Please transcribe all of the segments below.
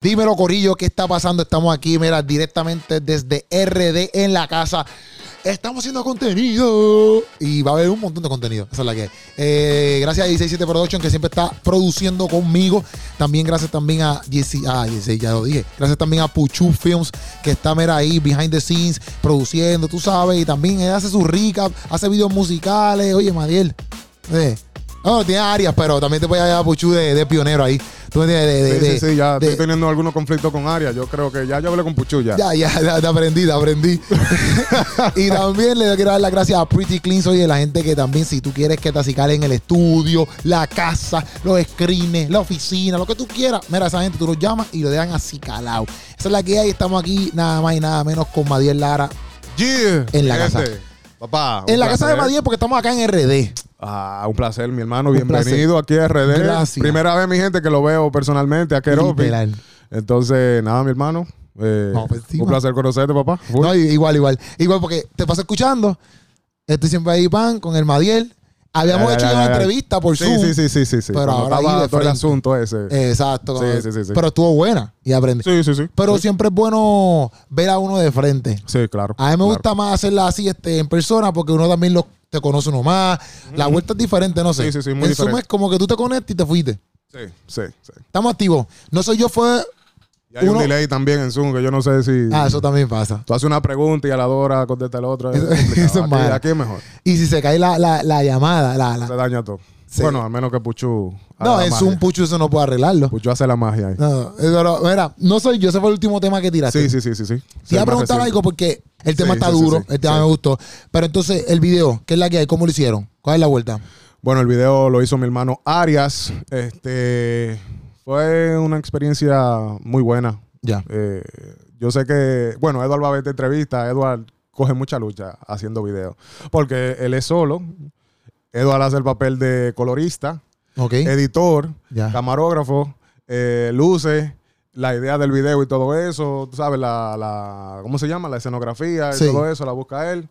Dímelo, Corillo, ¿qué está pasando? Estamos aquí, mira, directamente desde RD en la casa. Estamos haciendo contenido y va a haber un montón de contenido. Esa es la que hay. Eh, gracias a 167 Production que siempre está produciendo conmigo. También gracias también a Jesse, ah, Jesse, ya lo dije. Gracias también a Puchu Films que está mira ahí behind the scenes produciendo, tú sabes. Y también él hace su recap, hace videos musicales. Oye, Madiel. Eh. No, tiene áreas, pero también te voy a llevar a Puchu de, de pionero ahí. Tú de, de- Sí, sí, de- sí, ya de- estoy teniendo algunos conflictos con Aria. Yo creo que ya yo hablé con Puchu ya. Ya, ya, ya, te aprendí, te aprendí. y también le quiero dar las gracias a Pretty Clean, oye, la gente que también, si tú quieres que te acicalen el estudio, la casa, los screens, la oficina, lo que tú quieras, mira, esa gente tú los llamas y lo dejan acicalado. Esa es la que hay, estamos aquí nada más y nada menos con Madiel Lara. Yeah, En la gente. casa. Papá. En la casa de. Madiel, porque estamos acá en RD. Ah, un placer, mi hermano. Un Bienvenido aquí a RD. Gracias. Primera vez, mi gente, que lo veo personalmente a Keropi. Entonces, nada, mi hermano. eh, No, pues, sí, un man. placer conocerte, papá. No, igual, igual. Igual, porque te paso escuchando. Estoy siempre ahí, pan, con el Madiel. Habíamos hecho ya, una entrevista por Zoom. sí, sí, sí, sí, sí. Pero ahora ahí todo el asunto ese. Exacto. Sí, sí, sí. Pero estuvo buena y aprendí. sí, sí, sí. Pero siempre es bueno ver a uno de frente. Sí, claro. A mí me gusta más hacerla así este, en persona porque uno también lo, te conoce uno más. La vuelta es diferente, no sé. Sí, sí, sí, muy en Zoom es como que tú te conectas y te fuiste. Sí, sí, sí. Estamos activos. No soy yo, fue. Y hay Uno- un delay también en Zoom que yo no sé si. Ah, eso también pasa. Tú haces una pregunta y a la hora contesta la otra. Es Eso- complicado. eso es malo. aquí es mejor. Y si se cae la, la, la llamada, la, Se daña todo. Sí. Bueno, al menos que Puchu. No, en. Zoom Pucho eso no puede arreglarlo. Puchu hace la magia ahí. No, pero, mira, no soy yo, ese fue el último tema que tiraste. Sí, sí, sí, sí, sí. Te iba a preguntar algo porque el tema Sí, está sí, duro, el tema me gustó. Pero entonces, el video, ¿qué es la que hay? ¿Cómo lo hicieron? ¿Cuál es la vuelta? Bueno, el video lo hizo mi hermano Arias. Este fue una experiencia muy buena. Ya. Eh, yo sé que, bueno, Edward va a ver esta entrevista. Edward coge mucha lucha haciendo videos. Porque él es solo. Edward hace el papel de colorista, Ok. editor, ya. camarógrafo, eh, luces, la idea del video y todo eso, tú sabes, la, la ¿cómo se llama? La escenografía y Sí. todo eso, la busca él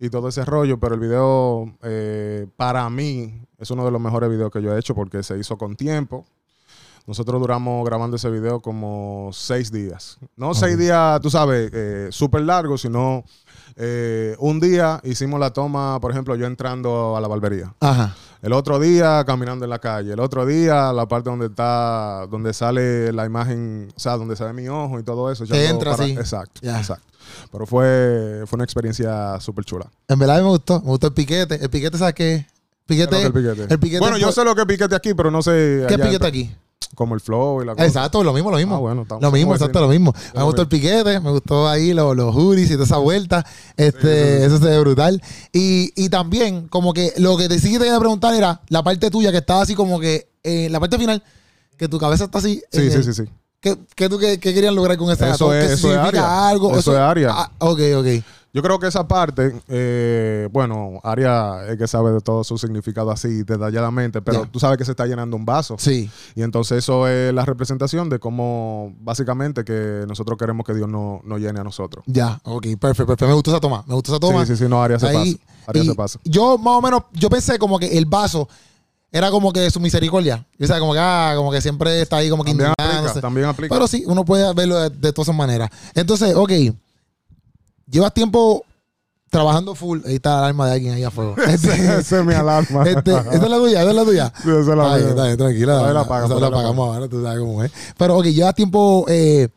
y todo ese rollo, pero el video eh, para mí es uno de los mejores videos que yo he hecho porque se hizo con tiempo. Nosotros duramos grabando ese video como seis días. No seis días, tú sabes, eh, súper largos, sino eh, un día hicimos la toma, por ejemplo, yo entrando a la barbería. Ajá. El otro día caminando en la calle. El otro día la parte donde está, donde sale la imagen, o sea, donde sale mi ojo y todo eso. Echando entra así. Exacto, Ya. exacto. Pero fue, fue una experiencia súper chula. En verdad me gustó. Me gustó el piquete. El piquete, ¿sabes qué? Piquete. El piquete. el piquete bueno, yo sé lo que es piquete aquí, pero no sé. ¿Qué allá, piquete aquí? Como el flow y la cosa. Exacto, lo mismo, lo mismo. Ah, bueno, estamos- lo mismo, exacto, lo mismo. Me gustó el piquete, me gustó ahí los, los hoodies y toda esa vuelta. Este, Sí, eso se ve brutal. Y, y también, como que lo que te sí que te iba a preguntar era la parte tuya que estaba así como que en la parte final, que tu cabeza está así. Sí, en sí, sí, sí. ¿Qué, qué tú qué, qué querían lograr con esa Eso ¿Qué es- eso es área. algo? Eso es área. Ah, ok, ok. Yo creo que esa parte, eh, bueno, Aria es que sabe de todo su significado así detalladamente, pero tú sabes que se está llenando un vaso. Sí. Y entonces eso es la representación de cómo básicamente que nosotros queremos que Dios nos no llene a nosotros. Ya, ok, perfecto, perfecto. Me gustó esa toma, me gustó esa toma. Sí, sí, sí, no, Aria se Ahí, pasa. Aria se pasa. Yo más o menos, yo pensé como que el vaso era como que su misericordia. O sea, como que, ah, como que siempre está ahí como que También aplica, también aplica. Pero sí, uno puede verlo de, de todas esas maneras. Entonces, ok, llevas tiempo trabajando full. Ahí está el alma de alguien ahí a fuego. Este, Esa es mi alarma. este, esa es la tuya, esa es la tuya. Sí, esa es la mía. está bien, tranquila. Ahí la apagamos, la la apagamos ahora, tú sabes cómo es. Pero, ok, llevas tiempo eh,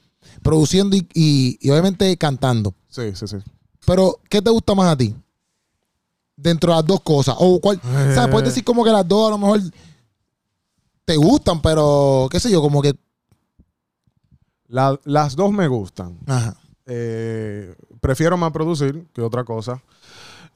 produciendo y, y- y obviamente cantando. Sí, sí, sí. Pero, ¿qué te gusta más a ti? Dentro de las dos cosas. O cuál, Eh. ¿sabes? Puedes decir como que las dos a lo mejor te gustan, pero qué sé yo, como que. La- las dos me gustan. Ajá. Eh, prefiero más producir que otra cosa.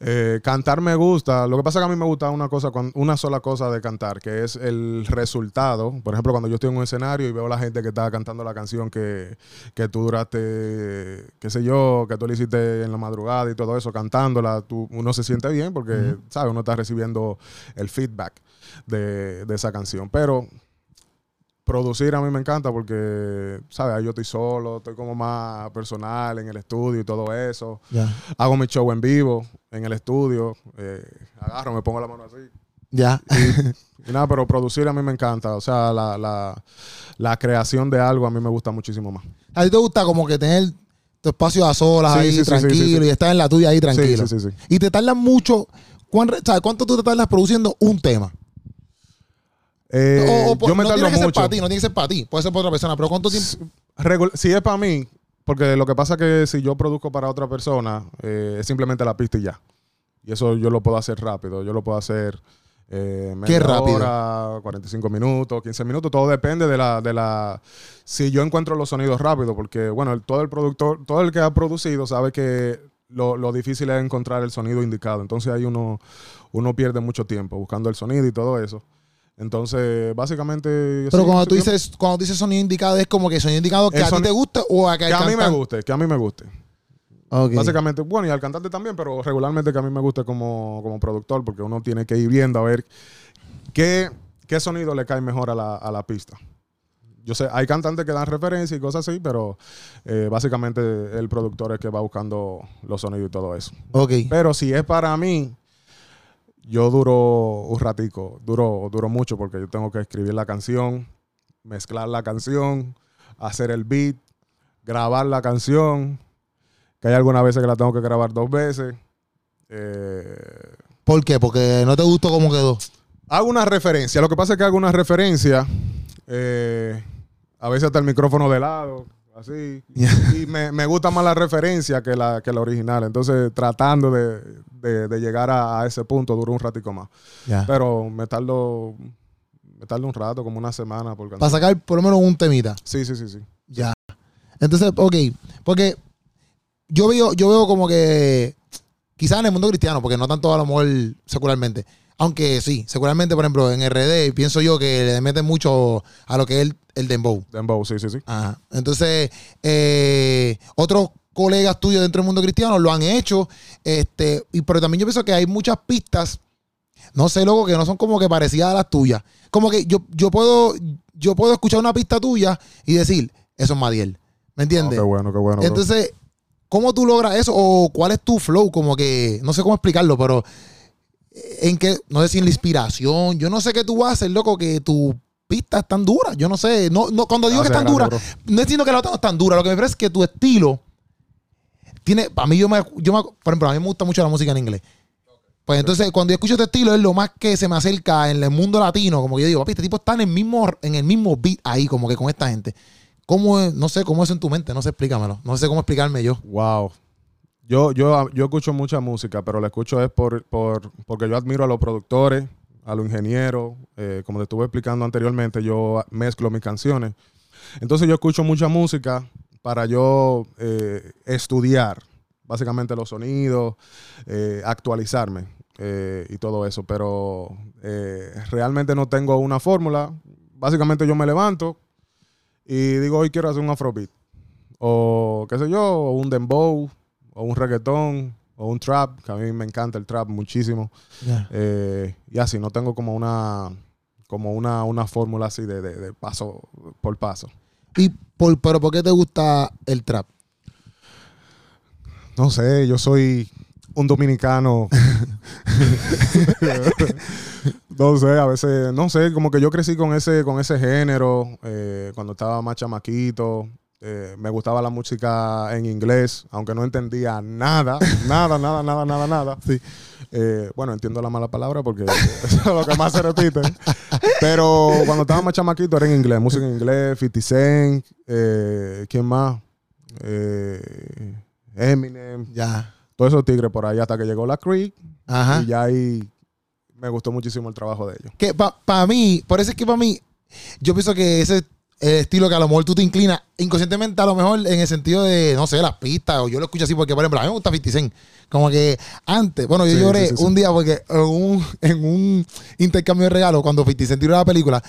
Eh, cantar me gusta. Lo que pasa es que a mí me gusta una cosa, una sola cosa de cantar, que es el resultado. Por ejemplo, cuando yo estoy en un escenario y veo a la gente que está cantando la canción que, que tú duraste, qué sé yo, que tú le hiciste en la madrugada y todo eso, cantándola, tú, uno se siente bien porque. ¿sabes? Uno está recibiendo el feedback de, de esa canción. Pero producir a mí me encanta porque, ¿sabes? Yo estoy solo, estoy como más personal en el estudio y todo eso. Hago mi show en vivo, en el estudio. eh, agarro, me pongo la mano así. Ya. Y nada, pero producir a mí me encanta. O sea, la, la, la creación de algo a mí me gusta muchísimo más. ¿A ti te gusta como que tener tu espacio a solas Sí, ahí, sí, tranquilo, sí, y estar en la tuya ahí tranquilo? Sí, sí, sí. Y te tardas mucho. ¿cuán re- sabes, ¿Cuánto tú te tardas produciendo un tema? Eh, O- o yo me no tardo tiene que ser para ti, no tiene que ser para ti. Puede ser para otra persona, pero ¿cuánto tiempo? Regul- si es para mí, porque lo que pasa es que si yo produzco para otra persona, eh, es simplemente la pista y ya. Y eso yo lo puedo hacer rápido. Yo lo puedo hacer eh, media ¿Qué rápido? hora, 45 minutos, 15 minutos. Todo depende de la, de la... Si yo encuentro los sonidos rápido, porque, bueno, el- todo el productor, todo el que ha producido sabe que lo, lo difícil es encontrar el sonido indicado. Entonces ahí uno, uno pierde mucho tiempo buscando el sonido y todo eso. Entonces, básicamente... Pero cuando tú dices, cuando dices sonido indicado, es como que sonido indicado que El a ti te guste o a que, Que a mí me guste, que a mí me guste. Ok. Básicamente, bueno, y al cantante también, pero regularmente que a mí me gusta como, como productor, porque uno tiene que ir viendo a ver qué, qué sonido le cae mejor a la, a la pista. Yo sé, hay cantantes que dan referencia y cosas así, pero eh, básicamente el productor es que va buscando los sonidos y todo eso. Ok. Pero si es para mí, yo duro un ratico, duro, duro mucho porque yo tengo que escribir la canción, mezclar la canción, hacer el beat, grabar la canción, que hay algunas veces que la tengo que grabar dos veces. Eh, ¿Por qué? Porque no te gustó cómo quedó. hago una referencia, lo que pasa es que hago una referencia, eh, a veces hasta el micrófono de lado, así, y me, me gusta más la referencia que la, que la original, entonces tratando de, de- de llegar a, a ese punto duro un ratico más. Ya. Pero me tardo, me tardo un rato, como una semana por Para sacar por lo menos un temita. Sí, sí, sí, sí. Ya. Entonces, ok. Porque yo veo, yo veo como que quizás en el mundo cristiano, porque no tanto a lo mejor secularmente. Aunque sí, secularmente, por ejemplo, en RD pienso yo que le meten mucho a lo que es el, el dembow. Dembow, sí, sí, sí. Ajá. Entonces, eh, otros colegas tuyos dentro del mundo cristiano lo han hecho. Este, y, pero también yo pienso que hay muchas pistas, no sé, loco, que no son como que parecidas a las tuyas. Como que yo, yo puedo, yo puedo escuchar una pista tuya y decir, eso es Madiel. ¿Me Oh, entiendes? qué bueno, qué bueno. Entonces, ¿cómo tú logras eso? ¿O cuál es tu flow? Como que, no sé cómo explicarlo, pero en qué, no sé si en la inspiración, yo no sé qué tú haces, loco, que tu pista es tan dura. Yo no sé, no, no, cuando digo que es tan dura, no es diciendo que la otra no es tan dura, lo que me parece es que tu estilo tiene, para mí yo me, yo me, por ejemplo, a mí me gusta mucho la música en inglés. Pues entonces, cuando yo escucho tu estilo, es lo más que se me acerca en el mundo latino. Como que yo digo, papi, este tipo está en el mismo, en el mismo beat ahí, como que con esta gente. ¿Cómo es? No sé cómo es en tu mente, no sé, explícamelo. No sé cómo explicarme yo. Wow. Yo, yo, yo escucho mucha música, pero la escucho es por, por, porque yo admiro a los productores, a los ingenieros. eh, como te estuve explicando anteriormente, yo mezclo mis canciones. Entonces yo escucho mucha música para yo eh, estudiar básicamente los sonidos, eh, actualizarme y todo eso. Pero realmente no tengo una fórmula. Básicamente yo me levanto y digo, hoy quiero hacer un afrobeat. O qué sé yo, un dembow, o un reggaetón, o un trap, que a mí me encanta el trap muchísimo. Eh, y así, no tengo como una como una, una fórmula así de, de- de paso por paso. Y por, pero ¿por qué te gusta el trap? No sé, yo soy un dominicano. no sé, a veces, no sé, como que yo crecí con ese, con ese género eh, cuando estaba más chamaquito. Eh, me gustaba la música en inglés, aunque no entendía nada, nada, nada, nada, nada, nada. Sí. Eh, bueno, entiendo la mala palabra porque eso es lo que más se repite. Pero cuando estaba más chamaquito era en inglés, música en inglés, 50 Cent, eh, ¿quién más? Eh, Eminem, Ya. todos esos tigres por ahí hasta que llegó la Creek Ajá. y ya ahí me gustó muchísimo el trabajo de ellos. Que para mí, por eso es que para mí, yo pienso que ese es el estilo que a lo mejor tú te inclinas inconscientemente, a lo mejor en el sentido de, no sé, las pistas, o yo lo escucho así porque, por ejemplo, a mí me gusta 50 Cent. Como que antes, bueno, yo Sí, lloré sí, sí, sí. un día porque en un, en un intercambio de regalos, cuando 50 Cent tiró la película,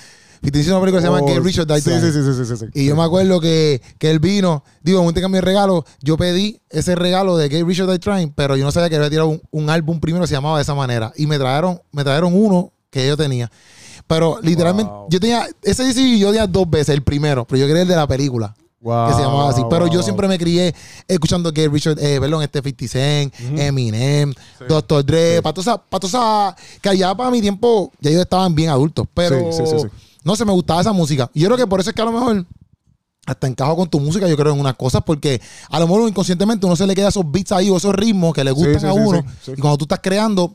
50 Cent hizo una película que se llama Oh, Get Rich or Die sí, sí, sí, sí. Y yo me acuerdo que, que él vino, digo, en un intercambio de regalos, yo pedí ese regalo de Gay Richard Die Trying, pero yo no sabía que había tirado un, un álbum primero que se llamaba de esa manera. Y me trajeron, me trajeron uno que yo tenía. Pero literalmente, Wow. yo tenía, ese sí yo tenía dos veces, el primero, pero yo quería el de la película. Wow, que se llamaba así. Pero yo siempre me crié escuchando que Richard, eh, perdón, este 50 Cent, Ujú. Eminem, Sí. Dr. Dre, Sí. todas esas- que allá para mi tiempo, ya ellos estaban bien adultos. Pero Sí, no sé, me gustaba esa música. Y yo creo que por eso es que a lo mejor hasta encajo con tu música, yo creo, en unas cosas, porque a lo mejor inconscientemente uno se le queda esos beats ahí o esos ritmos que le gustan sí, a uno. sí. Y cuando tú estás creando,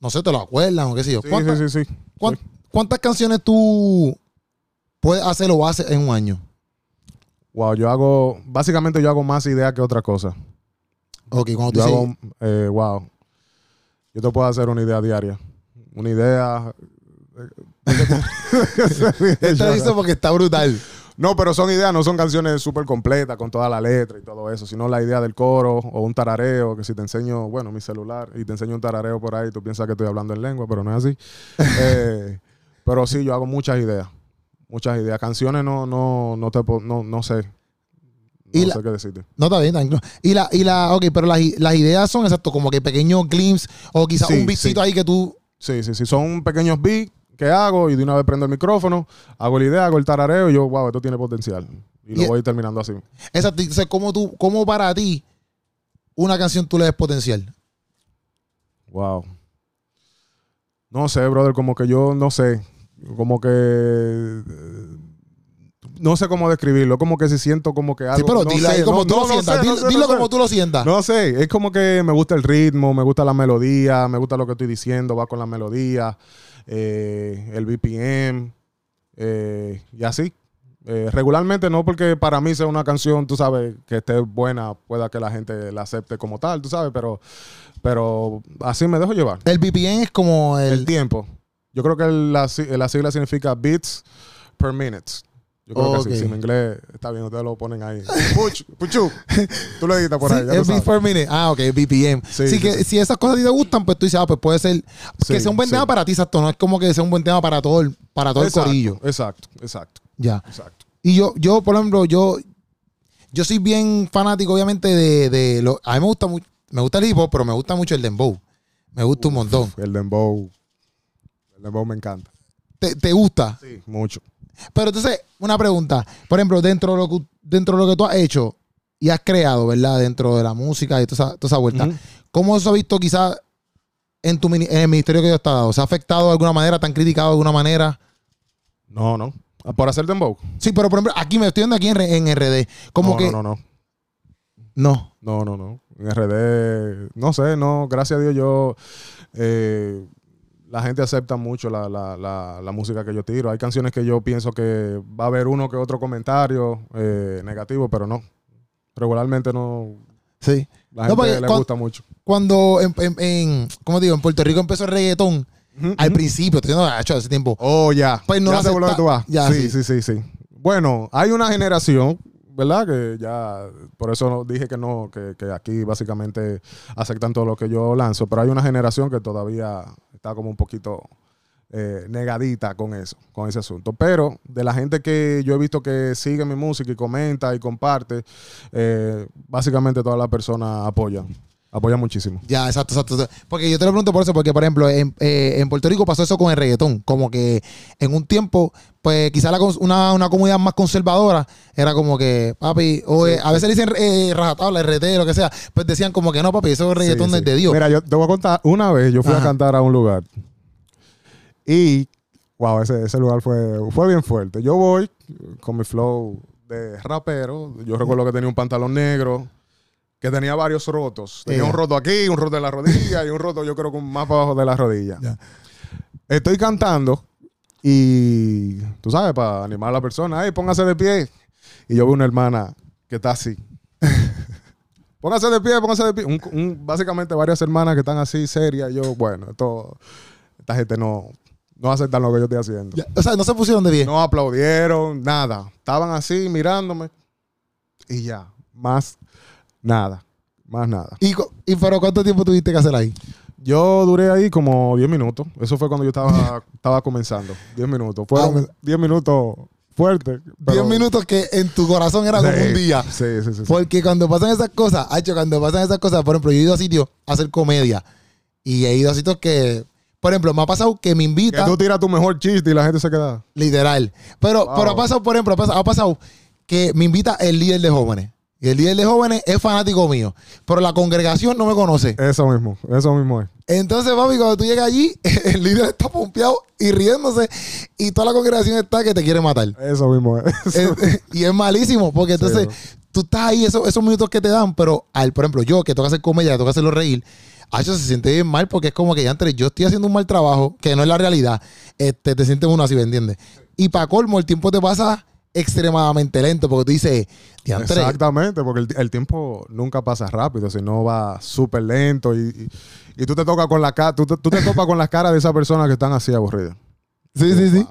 no sé, te lo acuerdan o qué sé yo. Sí, ¿Cuántas, sí, sí, sí. cuán- Sí. cuántas canciones tú puedes hacer o haces en un año? Wow, yo hago, básicamente yo hago más ideas que otra cosa. Ok, cuando tú Yo hago, eh, wow, yo te puedo hacer una idea diaria. Una idea... Esta dice porque está brutal. No, pero son ideas, no son canciones súper completas con toda la letra y todo eso, sino la idea del coro o un tarareo, que si te enseño, bueno, mi celular y te enseño un tarareo por ahí, tú piensas que estoy hablando en lengua, pero no es así. Eh, pero sí, yo hago muchas ideas, muchas ideas. Canciones no, no, no te no, no sé. Y No la- sé qué decirte. No, está bien, tranquilo. Y la, y la, ok, pero las, ideas son exacto, como que pequeños glimpses o quizás Sí, un beatcito sí. ahí que tú. Sí, sí, sí. Son pequeños beats que hago y de una vez prendo el micrófono, hago la idea, hago el tarareo y yo, wow, esto tiene potencial. Y lo Y- voy terminando así. Exacto. Entonces, ¿cómo, tú, ¿cómo para ti una canción tú le des potencial? Wow. No sé, brother, como que yo no sé. Como que. No sé cómo describirlo. Como que si siento como que algo. sí, pero no dilo sé, como no- tú no, lo sientas. sé, no dilo sé, dilo no sé. como tú lo sientas. No sé, es como que me gusta el ritmo, me gusta la melodía, me gusta lo que estoy diciendo, va con la melodía, eh, el BPM eh, y así. Eh, regularmente no porque para mí sea una canción, tú sabes, que esté buena, pueda que la gente la acepte como tal, tú sabes, pero, pero así me dejo llevar. El BPM es como el. El tiempo. Yo creo que la, la sigla significa beats per minute. Yo creo que sí. Si en inglés está bien, ustedes lo ponen ahí. Puch, puchu. Tú lo editas por Sí, ahí. ya per minute. Ah, ok, BPM. Sí, que si esas cosas a ti te gustan, pues tú dices, ah, pues puede ser. que sea un buen tema para ti, exacto. No es como que sea un buen tema para todo el, para todo Exacto, el corillo. Exacto, exacto, Ya. exacto. Y yo, yo, por ejemplo, yo, yo soy bien fanático, obviamente, de, de lo. A mí me gusta mucho, me gusta el hip hop, pero me gusta mucho el dembow. Me gusta un montón. El dembow. El dembow me encanta. ¿Te, te gusta? Sí, mucho. Pero entonces, una pregunta. Por ejemplo, dentro de lo que, dentro de lo que tú has hecho y has creado, ¿verdad? Dentro de la música y toda esa, toda esa vuelta. ¿Cómo eso ha visto quizás en, tu, en el ministerio que Dios te ha dado? ¿Se ha afectado de alguna manera? ¿Te han criticado de alguna manera? No, no. ¿Por hacer dembow? Sí, pero por ejemplo, aquí me estoy viendo aquí en, en RD. Como no, que. no, no, no. no. No, no, no. En RD, no sé, no. Gracias a Dios yo... eh, la gente acepta mucho la, la, la, la música que yo tiro. Hay canciones que yo pienso que va a haber uno que otro comentario eh, negativo, pero no. Regularmente no. Sí. La gente le cuan- gusta mucho. Cuando, en, en, en- ¿cómo digo? En Puerto Rico empezó el reggaetón. Al principio, estoy diciendo, hecho hace tiempo. Oh, ya. Pues no ya sé por dónde acepta- tú vas. ya, sí, sí, sí, sí. Bueno, hay una generación, ¿verdad? Que ya, por eso no- dije que no, que, que aquí básicamente aceptan todo lo que yo lanzo, pero hay una generación que todavía está como un poquito eh, negadita con eso, con ese asunto. Pero de la gente que yo he visto que sigue mi música y comenta y comparte, eh, básicamente todas las personas apoyan, apoyan muchísimo. Ya, exacto, exacto. exacto. Porque yo te lo pregunto por eso, porque, por ejemplo, en, eh, en Puerto Rico pasó eso con el reggaetón. Como que en un tiempo, pues quizá la una, una comunidad más conservadora era como que, papi, o Sí, eh, a veces le dicen eh, rajatabla, RT, lo que sea, pues decían como que no, papi, eso es reggaetón Sí, sí. desde Dios. Mira, yo te voy a contar, una vez yo fui Ajá. a cantar a un lugar y, wow, ese, ese lugar fue, fue bien fuerte. Yo voy con mi flow de rapero, yo recuerdo que tenía un pantalón negro, que tenía varios rotos. Tenía Ya. un roto aquí, un roto en la rodilla y un roto yo creo que más para abajo de la rodilla. Estoy cantando y, tú sabes, para animar a la persona, hey, póngase de pie. Y yo veo una hermana que está así. póngase de pie, póngase de pie. Un- un- básicamente varias hermanas que están así serias. Yo, bueno, esto, esta gente no, no aceptan lo que yo estoy haciendo. O sea, no se pusieron de pie. No aplaudieron, nada. Estaban así mirándome y ya, más nada, más nada. Y, y pero ¿cuánto tiempo tuviste que hacer ahí? Yo duré ahí como 10 minutos. Eso fue cuando yo estaba, estaba comenzando. 10 minutos. Fueron Ah, 10 minutos fuertes. 10 pero- minutos que en tu corazón era como un día. Sí, sí, sí. sí. Porque cuando pasan esas cosas, hecho, cuando pasan esas cosas, por ejemplo, yo he ido a sitios a hacer comedia y he ido a sitios que, por ejemplo, me ha pasado que me Que invitan, tú tiras tu mejor chiste y la gente se queda. literal. Pero, Wow. pero ha pasado, por ejemplo, ha pasado, ha pasado que me invita el líder de jóvenes. Y el líder de jóvenes es fanático mío. Pero la congregación no me conoce. Eso mismo, eso mismo es. Entonces, papi, cuando tú llegas allí, el líder está pompeado y riéndose. Y toda la congregación está que te quiere matar. Eso mismo es. Es- y es malísimo, porque entonces Sí, tú estás ahí, esos, esos minutos que te dan, pero al, por ejemplo, yo que toca hacer comedia, que toca hacerlo reír, a eso se siente bien mal porque es como que ya entre yo estoy haciendo un mal trabajo, que no es la realidad, este, te sientes uno así, ¿me entiendes? Y para colmo, el tiempo te pasa extremadamente lento porque tú dices, diantre, Exactamente, porque el, el tiempo nunca pasa rápido, sino va súper lento y, y- y tú te tocas con la cara, tú, tú te topas con las caras de esas personas que están así aburridas. Sí, sí, sí.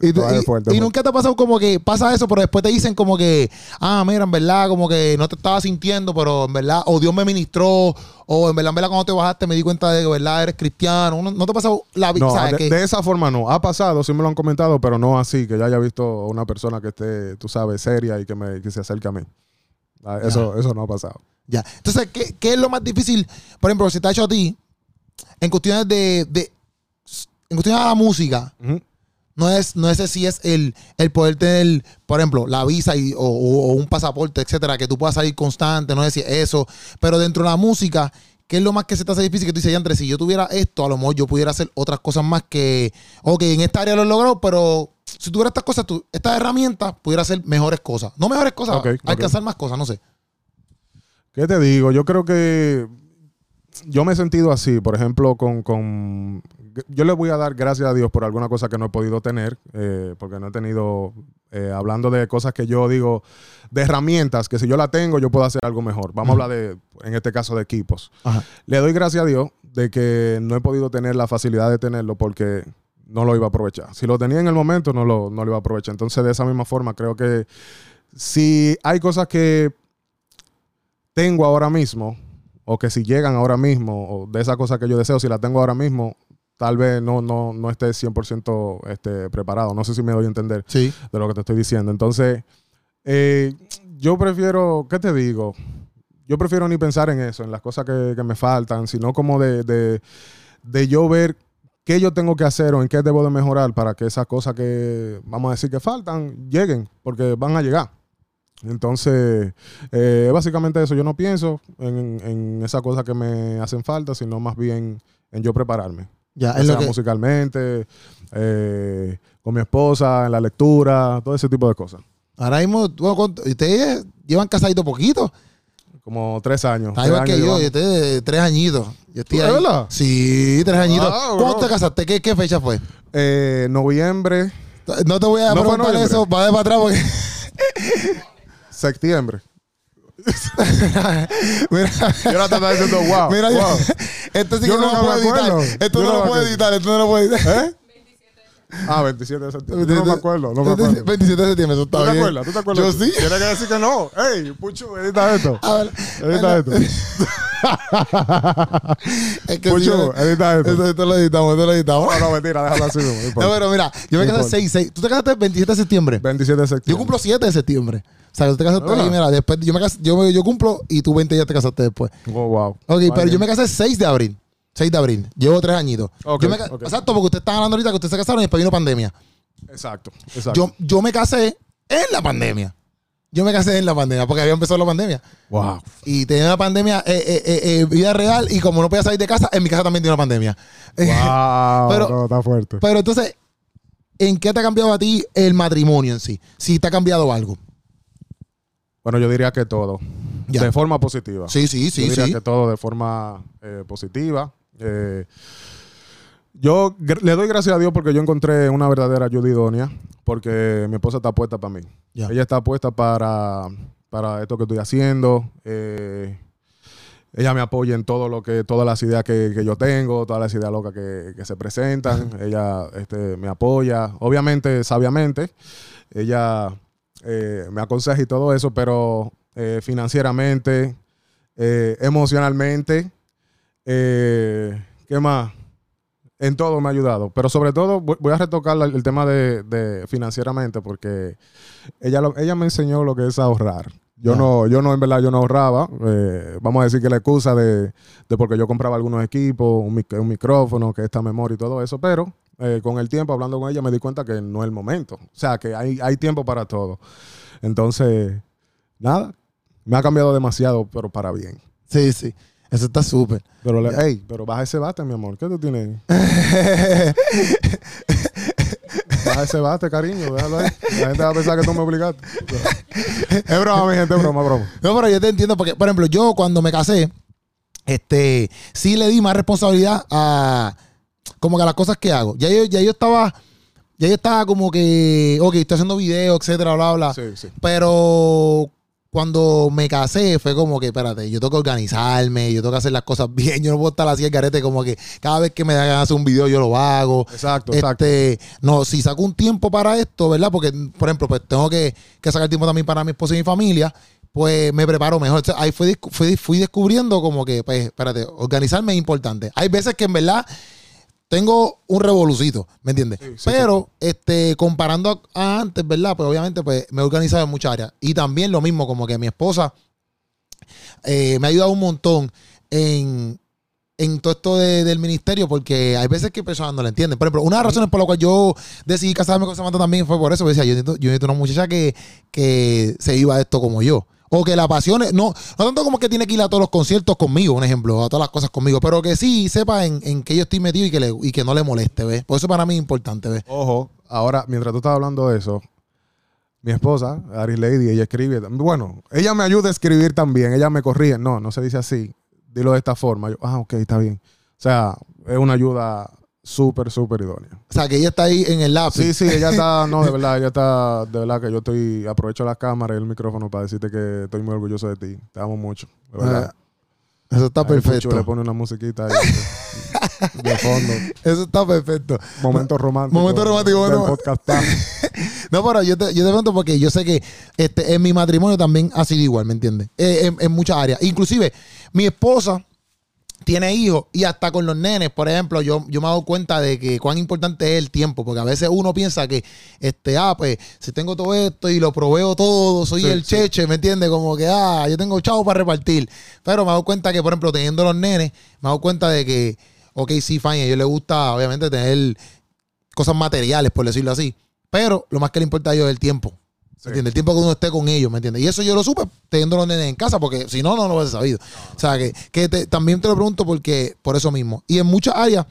Y, fuerte, nunca te ha pasado como que pasa eso, pero después te dicen como que, ah, mira, en verdad, como que no te estaba sintiendo, pero en verdad, o Dios me ministró, o en verdad, en verdad, cuando te bajaste me di cuenta de que, verdad, eres cristiano. No, no te ha pasado la vida, de, Que- de esa forma no. Ha pasado, sí me lo han comentado, pero no así, que ya haya visto una persona que esté, tú sabes, seria y que, me, que se acerque a mí. Ah, Eso, eso no ha pasado. Ya. Entonces, ¿qué, qué es lo más difícil? Por ejemplo, si te ha hecho a ti, en cuestiones de, de- en cuestiones de la música. No es, no es si es el, el poder tener, por ejemplo, la visa y, o, un pasaporte, etcétera, que tú puedas salir constante, no es si eso, pero dentro de la música, ¿qué es lo más que se te hace difícil? Que tú dices, Andrés, si yo tuviera esto, a lo mejor yo pudiera hacer otras cosas más que, ok, en esta área lo he logrado, pero si tuviera estas cosas, tú, estas herramientas, pudiera hacer mejores cosas. No mejores cosas, Ok, ok. alcanzar más cosas, no sé. ¿Qué te digo? Yo creo que yo me he sentido así, por ejemplo, con, con- Yo le voy a dar gracias a Dios por alguna cosa que no he podido tener, eh, porque no he tenido, eh, hablando de cosas que yo digo, de herramientas, que si yo la tengo, yo puedo hacer algo mejor. Vamos a hablar de, en este caso, de equipos. Ajá. Le doy gracias a Dios de que no he podido tener la facilidad de tenerlo porque no lo iba a aprovechar. Si lo tenía en el momento, no lo, no lo iba a aprovechar. Entonces, de esa misma forma, creo que si hay cosas que tengo ahora mismo, o que si llegan ahora mismo, o de esas cosas que yo deseo, si las tengo ahora mismo, tal vez no, no, no esté 100% este, preparado. No sé si me doy a entender Sí. de lo que te estoy diciendo. Entonces, eh, yo prefiero, ¿qué te digo? Yo prefiero ni pensar en eso, en las cosas que, que me faltan, sino como de, de, de yo ver qué yo tengo que hacer o en qué debo de mejorar para que esas cosas que, vamos a decir, que faltan, lleguen, porque van a llegar. Entonces, eh, básicamente eso, yo no pienso en, en esas cosas que me hacen falta, sino más bien en yo prepararme. Ya, es lo que, musicalmente, eh, con mi esposa, en la lectura, todo ese tipo de cosas. ahora mismo, bueno, ¿cuánto- ustedes llevan casadito poquito. Como tres años. Igual que yo, yo estoy tres añitos. Yo estoy ¿De ahí. verdad? Sí, tres añitos. Ah, ¿Cuándo bro. te casaste? ¿Qué, qué fecha fue? Eh, noviembre, No te voy a No preguntar eso, va de para atrás porque. septiembre. mira, Y ahora te estás diciendo, wow. mira, yo- wow. esto sí Yo que no lo puedo editar. Esto Yo no no lo puedo editar, esto no lo puedo editar. ¿Eh? Ah, 27 de septiembre. Yo no me acuerdo, no me acuerdo. 27 de septiembre, eso está ¿Tú te bien. acuerdas? ¿Tú te acuerdas? Yo sí. Tienes que decir que no. Ey, Pucho, edita esto. A ver, Edita esto. es que Pucho, sí, edita esto. esto, esto lo editamos, esto lo editamos. No, no, mentira, déjalo así. no. No, pero mira, yo me casé importa. 6, 6. ¿Tú te casaste el 27 de septiembre? 27 de septiembre. Yo cumplo 7 de septiembre. O sea, tú te casaste ahí, mira, después yo me casé, yo, yo cumplo y tú 20 ya te casaste después. Oh, wow. Ok, pero yo me casé el 6 de abril. 6 de abril. Llevo tres añitos. Yo me. Exacto, porque usted está hablando ahorita que usted se casaron y después vino pandemia. Exacto, exacto. Yo, yo me casé en la pandemia. Yo me casé en la pandemia porque había empezado la pandemia. wow. Y tenía una pandemia, eh, eh, eh, eh, vida real, y como no podía salir de casa, en mi casa también tiene una pandemia. Wow. Pero- no, está fuerte. Pero entonces, ¿en qué te ha cambiado a ti el matrimonio en sí? Si te ha cambiado algo. Bueno, yo diría que todo. Ya. De forma positiva. Sí, sí, yo sí, diría sí. que todo de forma positiva. Eh, yo le doy gracias a Dios porque yo encontré una verdadera ayuda idónea, porque mi esposa está puesta para mí. Ella está puesta para, para esto que estoy haciendo. Eh, ella me apoya en todo lo que, todas las ideas que, que yo tengo, todas las ideas locas que, que se presentan. ella este, me apoya, obviamente, sabiamente. Ella eh, me aconseja y todo eso, pero eh, financieramente, emocionalmente, eh, ¿qué más? En todo me ha ayudado, pero sobre todo voy a retocar el tema de, de financieramente porque ella, lo- ella me enseñó lo que es ahorrar. Yo no, yo no, en verdad, yo no ahorraba. Eh, vamos a decir que la excusa de, de porque yo compraba algunos equipos, un, mic- un micrófono, que esta memoria y todo eso, pero eh, con el tiempo, hablando con ella, me di cuenta que no es el momento. O sea, que hay, hay tiempo para todo. Entonces, nada, me ha cambiado demasiado, pero para bien. Sí, sí. Eso está súper. Pero, le- hey, pero baja ese bate, mi amor. ¿Qué tú tienes? Baja ese bate, cariño. Déjalo ahí. La gente va a pensar que tú me obligaste. Es broma, mi gente, es broma, broma. No, pero yo te entiendo porque, por ejemplo, yo cuando me casé, este, sí le di más responsabilidad a como que a las cosas que hago. Ya yo, ya yo estaba, ya yo estaba como que, ok, estoy haciendo videos, etcétera, bla, bla. Sí, sí. Pero cuando me casé fue como que, espérate, yo tengo que organizarme, yo tengo que hacer las cosas bien, yo no puedo estar así el garete como que cada vez que me hagan hacer un video yo lo hago. Exacto, exacto. Este, no, si saco un tiempo para esto, ¿verdad? Porque, por ejemplo, pues tengo que, que sacar tiempo también para mi esposa y mi familia, pues me preparo mejor. Entonces, ahí fui, fui, fui descubriendo como que, pues, espérate, organizarme es importante. Hay veces que en verdad tengo un revolucito, ¿me entiendes? Sí, sí, Pero, este, comparando a, a antes, ¿verdad? Pues obviamente, pues, me he organizado en muchas áreas. Y también lo mismo, como que mi esposa eh, me ha ayudado un montón en, en todo esto de- del ministerio, porque hay veces que personas no lo entienden. Por ejemplo, una de las razones por la cual yo decidí casarme con Samantha también fue por eso. porque decía, yo necesito, yo necesito una muchacha que, que se iba a esto como yo. O que la apasione, no, no tanto como que tiene que ir a todos los conciertos conmigo, un ejemplo, a todas las cosas conmigo, pero que sí sepa en, en que yo estoy metido y que, le, y que no le moleste, ¿ves? Por eso para mí es importante, ¿ves? Ojo, ahora, mientras tú estabas hablando de eso, mi esposa, Ari Lady, ella escribe. Bueno, ella me ayuda a escribir también. Ella me corrige. No, no se dice así. Dilo de esta forma. Yo, ah, ok, está bien. O sea, es una ayuda súper, súper idónea. O sea, que ella está ahí en el lápiz. Sí, sí, ella está, no, de verdad, ella está, de verdad que yo estoy, aprovecho la cámara y el micrófono para decirte que estoy muy orgulloso de ti. Te amo mucho, de verdad. Ah, Eso está Ahí Pucho perfecto. le pone una musiquita ahí de, fondo. Eso está perfecto. Momento romántico. Momento romántico, bueno. podcast. No, pero yo te, yo te pregunto porque yo sé que este, en mi matrimonio también ha sido igual, ¿me entiendes? Eh, en, en muchas áreas. Inclusive, mi esposa tiene hijos y hasta con los nenes, por ejemplo, yo, yo me he dado cuenta de que cuán importante es el tiempo, porque a veces uno piensa que, este, ah, pues, si tengo todo esto y lo proveo todo, soy Sí, el sí. cheche, ¿me entiendes? Como que, ah, yo tengo chavo para repartir. Pero me he dado cuenta que, por ejemplo, teniendo los nenes, me he dado cuenta de que, ok, sí, fine, a ellos les gusta, obviamente, tener cosas materiales, por decirlo así. Pero lo más que le importa a ellos es el tiempo. Sí. ¿Me entiendes? El tiempo que uno esté con ellos, ¿me entiendes? Y eso yo lo supe teniendo los nenes en casa, porque si no, no lo hubiese sabido. O sea, que, que te- también te lo pregunto porque, por eso mismo. Y en muchas áreas,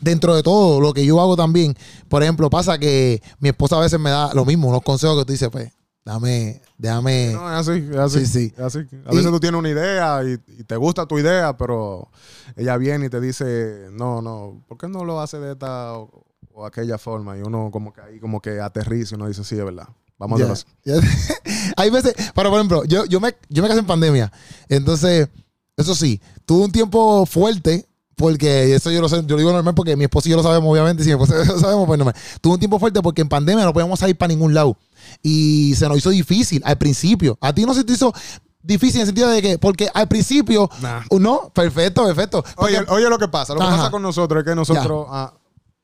dentro de todo lo que yo hago también, por ejemplo, pasa que mi esposa a veces me da lo mismo, unos consejos que tú dices, pues, dame, déjame. No, es así, es así. Sí, sí. es así. A Y- veces tú tienes una idea y, y te gusta tu idea, pero ella viene y te dice, no, no, ¿por qué no lo hace de esta o, o aquella forma? Y uno como que ahí como que aterriza y uno dice, sí, es verdad. Vamos a Ya, ya. Hay veces, pero por ejemplo, yo, yo, me, yo me casé en pandemia. Entonces, eso sí, tuve un tiempo fuerte, porque eso yo lo sé, yo lo digo normal porque mi esposo y yo lo sabemos, obviamente, si mi esposo y yo lo sabemos, pues normal. Tuve un tiempo fuerte porque en pandemia no podíamos salir para ningún lado. Y se nos hizo difícil al principio. A ti no se te hizo difícil en el sentido de que, porque al principio, Nah. no, perfecto, perfecto. Oye, Porque- oye lo que pasa. Lo que Ajá. pasa con nosotros es que nosotros, a,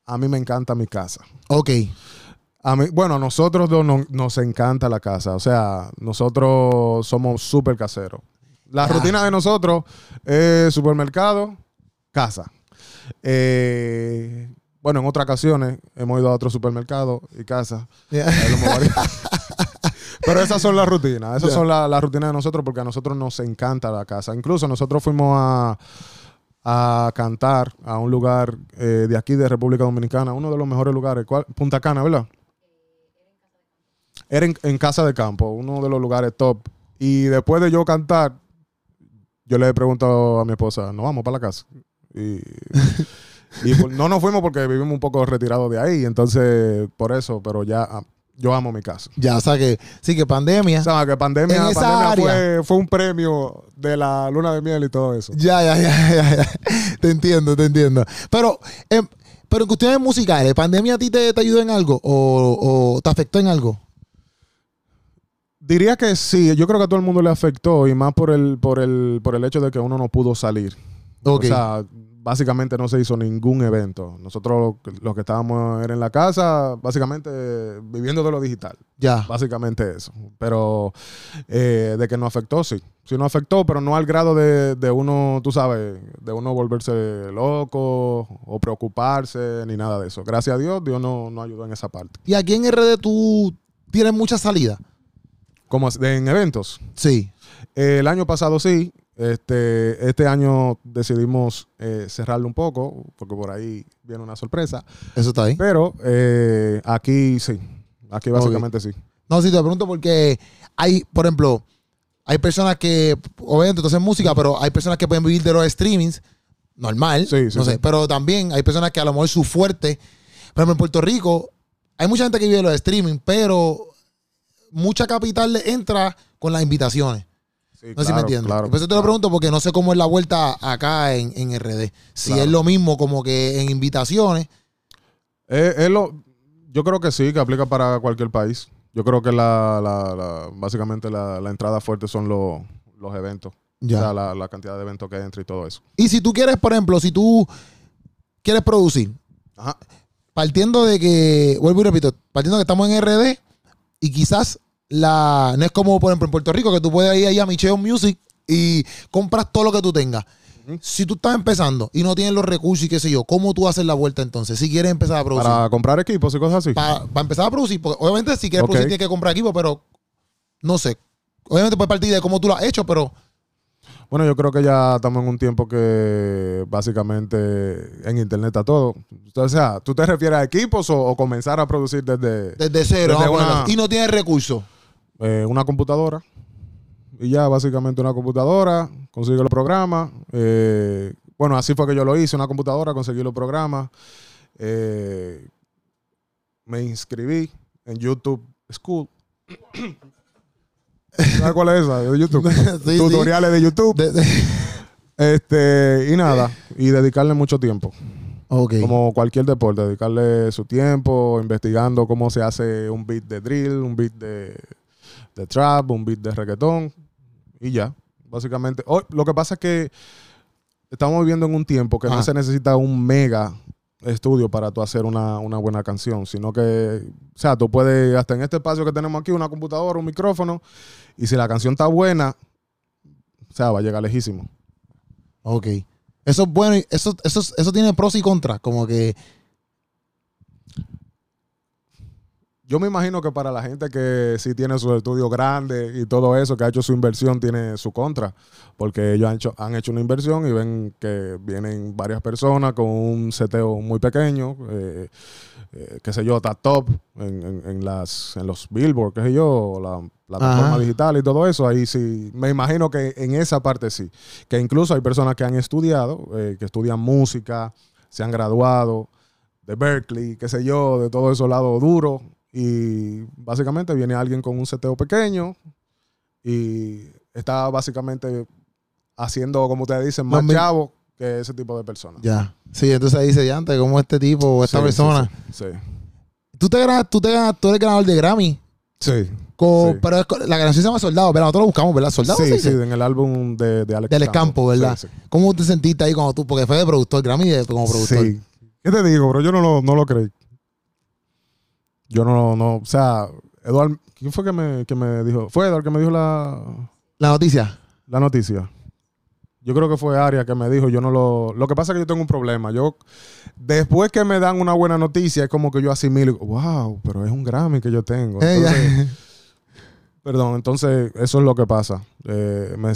a mí me encanta mi casa. ok, A mí, bueno, a nosotros dos nos encanta la casa. O sea, nosotros somos súper caseros. La Ah. rutina de nosotros es supermercado, casa. Eh, bueno, en otras ocasiones hemos ido a otro supermercado y casa. Pero esas son las rutinas. Esas son la- las rutinas de nosotros porque a nosotros nos encanta la casa. Incluso nosotros fuimos a, a cantar a un lugar eh, de aquí de República Dominicana, uno de los mejores lugares. ¿Cuál? Punta Cana, ¿verdad? Era en, en Casa de Campo, uno de los lugares top. Y después de yo cantar, yo le pregunto a mi esposa, ¿nos vamos para la casa? Y, y por- no nos fuimos porque vivimos un poco retirados de ahí. Entonces, por eso, pero ya ah, yo amo mi casa. ya, o sea que, sí que pandemia. O sea, que pandemia, En esa pandemia área. fue, fue un premio de la luna de miel y todo eso. Ya, ya, ya, ya, ya. Te entiendo, te entiendo. Pero, em, pero en cuestiones musicales, ¿pandemia a ti te, te ayudó en algo o, o te afectó en algo? Diría que sí, yo creo que a todo el mundo le afectó y más por el, por el, por el hecho de que uno no pudo salir. O sea, básicamente no se hizo ningún evento. Nosotros lo, lo que estábamos era en la casa, básicamente viviendo de lo digital. Ya. Básicamente eso. Pero eh, de que nos afectó, sí. Sí nos afectó, pero no al grado de, de uno, tú sabes, de uno volverse loco o preocuparse, ni nada de eso. Gracias a Dios, Dios no nos ayudó en esa parte. ¿Y aquí en RD tú tienes mucha salida? Como en eventos. Sí. Eh, el año pasado sí. Este, este año decidimos eh, cerrarlo un poco, porque por ahí viene una sorpresa. Eso está ahí. Pero eh, aquí sí. Aquí básicamente sí. No, sí, te pregunto porque hay, por ejemplo, hay personas que, obviamente, tú haces música, pero hay personas que pueden vivir de los streamings, normal, Sí, sí, no sé, sí. pero también hay personas que a lo mejor su fuerte, por ejemplo, en Puerto Rico, hay mucha gente que vive de los streaming, pero mucha capital le entra con las invitaciones. Sí, No sé si me entiendes. claro, Por eso te lo pregunto porque no sé cómo es la vuelta acá en, en RD. Si es lo mismo como que en invitaciones. Eh, es lo- yo creo que sí, que aplica para cualquier país. Yo creo que la, la- la- básicamente la, la entrada fuerte son los, los eventos. Ya. O sea, la, la cantidad de eventos que entra y todo eso. Y si tú quieres, por ejemplo, si tú quieres producir, Ajá. partiendo de que, vuelvo y repito, partiendo de que estamos en RD y quizás la no es como, por ejemplo, en Puerto Rico, que tú puedes ir ahí a Micheo Music y compras todo lo que tú tengas. Si tú estás empezando y no tienes los recursos y qué sé yo, ¿cómo tú haces la vuelta entonces? Si quieres empezar a producir. Para comprar equipos y cosas así. Para empezar a producir, porque obviamente si quieres producir tienes que comprar equipo, pero no sé. Obviamente puede partir de cómo tú lo has hecho, pero Bueno, yo creo que ya estamos en un tiempo que básicamente en internet está todo. O sea, ¿tú te refieres a equipos o, o comenzar a producir desde desde cero. Desde una-. Y no tienes recursos. Eh, una computadora? Y ya, básicamente una computadora, consigue los programas. eh, bueno, así fue que yo lo hice, una computadora, conseguí los programas. eh, me inscribí en YouTube School. ¿Sabes cuál es esa? De YouTube. Sí, sí. Tutoriales de YouTube. De- de- Este, y nada, y dedicarle mucho tiempo. Como cualquier deporte, dedicarle su tiempo, investigando cómo se hace un beat de drill, un beat de, de trap, un beat de reggaetón, y ya. Básicamente, hoy, lo que pasa es que estamos viviendo en un tiempo que Ajá. no se necesita un mega estudio para tú hacer una, una buena canción, sino que, o sea, tú puedes, hasta en este espacio que tenemos aquí, una computadora, un micrófono, y si la canción está buena, o sea, va a llegar lejísimo. Ok. Eso es bueno. y Eso, eso, eso tiene pros y contras. Como que. Yo me imagino que para la gente que sí tiene su estudio grande y todo eso, que ha hecho su inversión, tiene su contra. Porque ellos han hecho, han hecho una inversión y ven que vienen varias personas con un seteo muy pequeño, eh, eh, qué sé yo, está top en, en- en las, en los billboard, qué sé yo, la plataforma digital y todo eso. Ahí sí, me imagino que en esa parte sí. Que incluso hay personas que han estudiado, eh, que estudian música, se han graduado de Berkeley, qué sé yo, de todo esos lados duros. Y básicamente viene alguien con un seteo pequeño y está básicamente haciendo, como ustedes dicen, más chavo que ese tipo de personas. Ya. Sí, entonces ahí dice, ya antes, como este tipo o esta Sí, persona. Sí, sí. Tú te ganas, tú te ganas, tú eres ganador de Grammy. Sí. con- Sí. Pero es la canción se llama Soldado, ¿verdad? Nosotros lo buscamos, ¿verdad? Soldado. Sí, sí, en el álbum de, de Alex, De Alex Campo, ¿verdad? Sí, sí. ¿Cómo te sentiste ahí cuando tú? Porque fue de productor, Grammy como productor. Sí. ¿Qué te digo, bro? Yo no lo, no lo creí. Yo no, no, o sea, Eduard, ¿quién fue que me, que me dijo? Fue Eduard que me dijo la, La noticia. la noticia. Yo creo que fue Aria que me dijo, yo no lo... Lo que pasa es que yo tengo un problema. Yo, después que me dan una buena noticia, es como que yo asimilo, wow, pero es un Grammy que yo tengo. Entonces, perdón, entonces eso es lo que pasa. Eh, me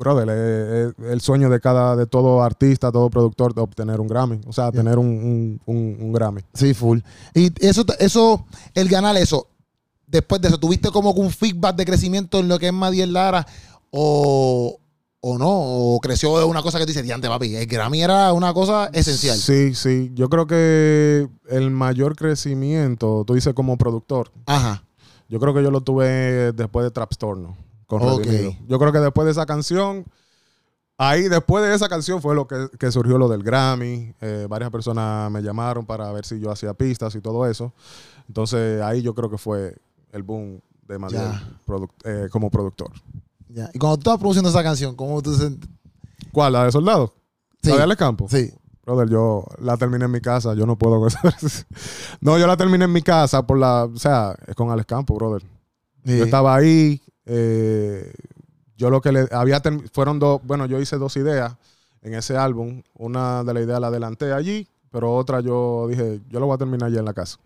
brother, el sueño de cada, de todo artista, todo productor, de obtener un Grammy. O sea, tener un, un- un- un Grammy. Sí, full. Y eso, eso, el ganar eso, después de eso, ¿tuviste como un feedback de crecimiento en lo que es Madiel Lara? O, o no, o creció de una cosa que te dice, diante, papi, el Grammy era una cosa esencial. Sí, sí. Yo creo que el mayor crecimiento, tú dices como productor, Ajá. Yo creo que yo lo tuve después de Trapstorno. Con Ok. Redimido. Yo creo que después de esa canción, ahí después de esa canción fue lo que, que surgió lo del Grammy. Eh, varias personas me llamaron para ver si yo hacía pistas y todo eso. Entonces ahí yo creo que fue el boom de produc- eh, como productor. Ya. Y cuando tú estabas produciendo esa canción, ¿cómo tú ¿Cuál? ¿La de Soldado? Sí. ¿La de Alex Campo? Sí. Brother, yo la terminé en mi casa, yo no puedo. no, yo la terminé en mi casa por la. O sea, es con Alex Campo, brother. Sí. Yo estaba ahí. Eh, yo lo que le había fueron dos. Bueno, yo hice dos ideas en ese álbum. Una de la idea la adelanté allí, pero otra yo dije, yo lo voy a terminar allá en la casa.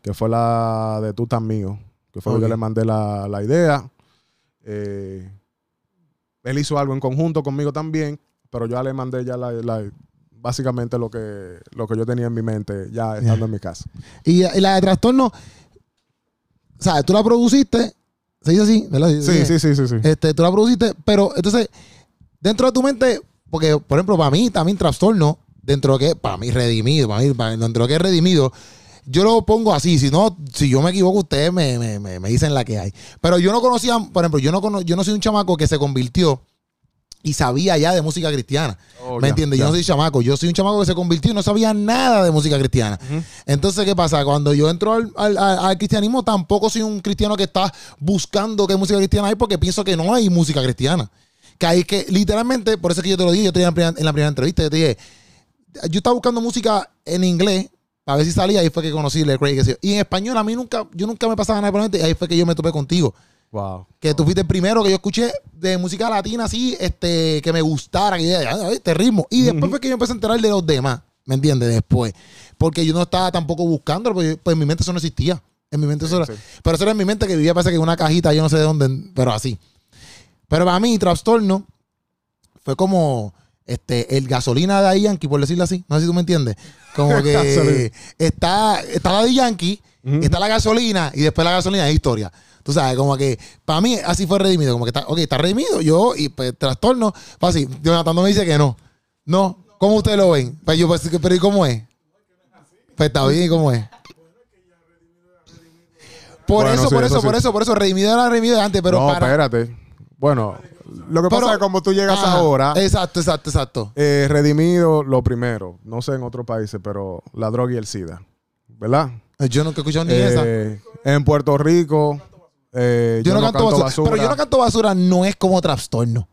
Que fue la de Tú tan mío. que fue lo Ok. que le mandé la, la idea. Eh, él hizo algo en conjunto conmigo también, pero yo ya le mandé ya la, la- básicamente lo que, lo que yo tenía en mi mente ya estando en mi casa. Y, y la de trastorno, o sea, tú la produciste, se dice así, ¿verdad? Sí, sí, sí, sí, sí. Este, tú la produciste, pero entonces, dentro de tu mente, porque, por ejemplo, para mí también trastorno, dentro de que, para mí redimido, para mí, para- dentro de que es redimido, yo lo pongo así, si no, si yo me equivoco, ustedes me, me, me, me dicen la que hay. Pero yo no conocía, por ejemplo, yo no, cono- yo no soy un chamaco que se convirtió y sabía ya de música cristiana. Oh, ¿Me entiendes? Yo no soy chamaco, yo soy un chamaco que se convirtió y no sabía nada de música cristiana. Entonces, ¿qué pasa? Cuando yo entro al, al- al- cristianismo, tampoco soy un cristiano que está buscando qué música cristiana hay, porque pienso que no hay música cristiana. Que hay que, literalmente, por eso es que yo te lo dije, yo te dije en la primera, en la primera entrevista, yo te dije, yo estaba buscando música en inglés para ver si salía, ahí fue que conocí Le Craig. Y en español, a mí nunca, yo nunca me pasaba nada por la mente, y ahí fue que yo me topé contigo. Wow. Que tú fuiste el primero que yo escuché de música latina así, este, que me gustara, que yo decía, "Ah, este ritmo. Y después fue que yo empecé a enterar de los demás, ¿me entiendes? Después. Porque yo no estaba tampoco buscándolo, porque pues en mi mente eso no existía. En mi mente eso era- sí. Pero eso era en mi mente que vivía, parece que en una cajita, yo no sé de dónde, pero así. Pero para mí, trastorno fue como este, el gasolina de Yankee, por decirlo así. No sé si tú me entiendes. Como que está, está Daddy Yankee, Ujú. está la gasolina y después la gasolina es historia. Tú sabes, como que para mí así fue redimido. Como que está, ok, está redimido yo y pues trastorno. Fácil. Jonathan no me dice que no. No. ¿Cómo ustedes lo ven? Pues yo, pues, pero ¿y cómo es? Pues está bien, ¿cómo es? Por Bueno, eso, sí, por eso eso, sí. por eso, por eso, redimido era redimido de antes, pero no, para. espérate. Bueno, lo que pero- pasa es que como tú llegas Ajá, ahora, Exacto, exacto, exacto. eh, redimido lo primero, no sé en otros países, pero la droga y el SIDA, ¿verdad? Yo nunca he escuchado ni esa. Eh, en Puerto Rico, eh, Yo, no, canto, basura, Pero yo no canto basura, no es como trastorno.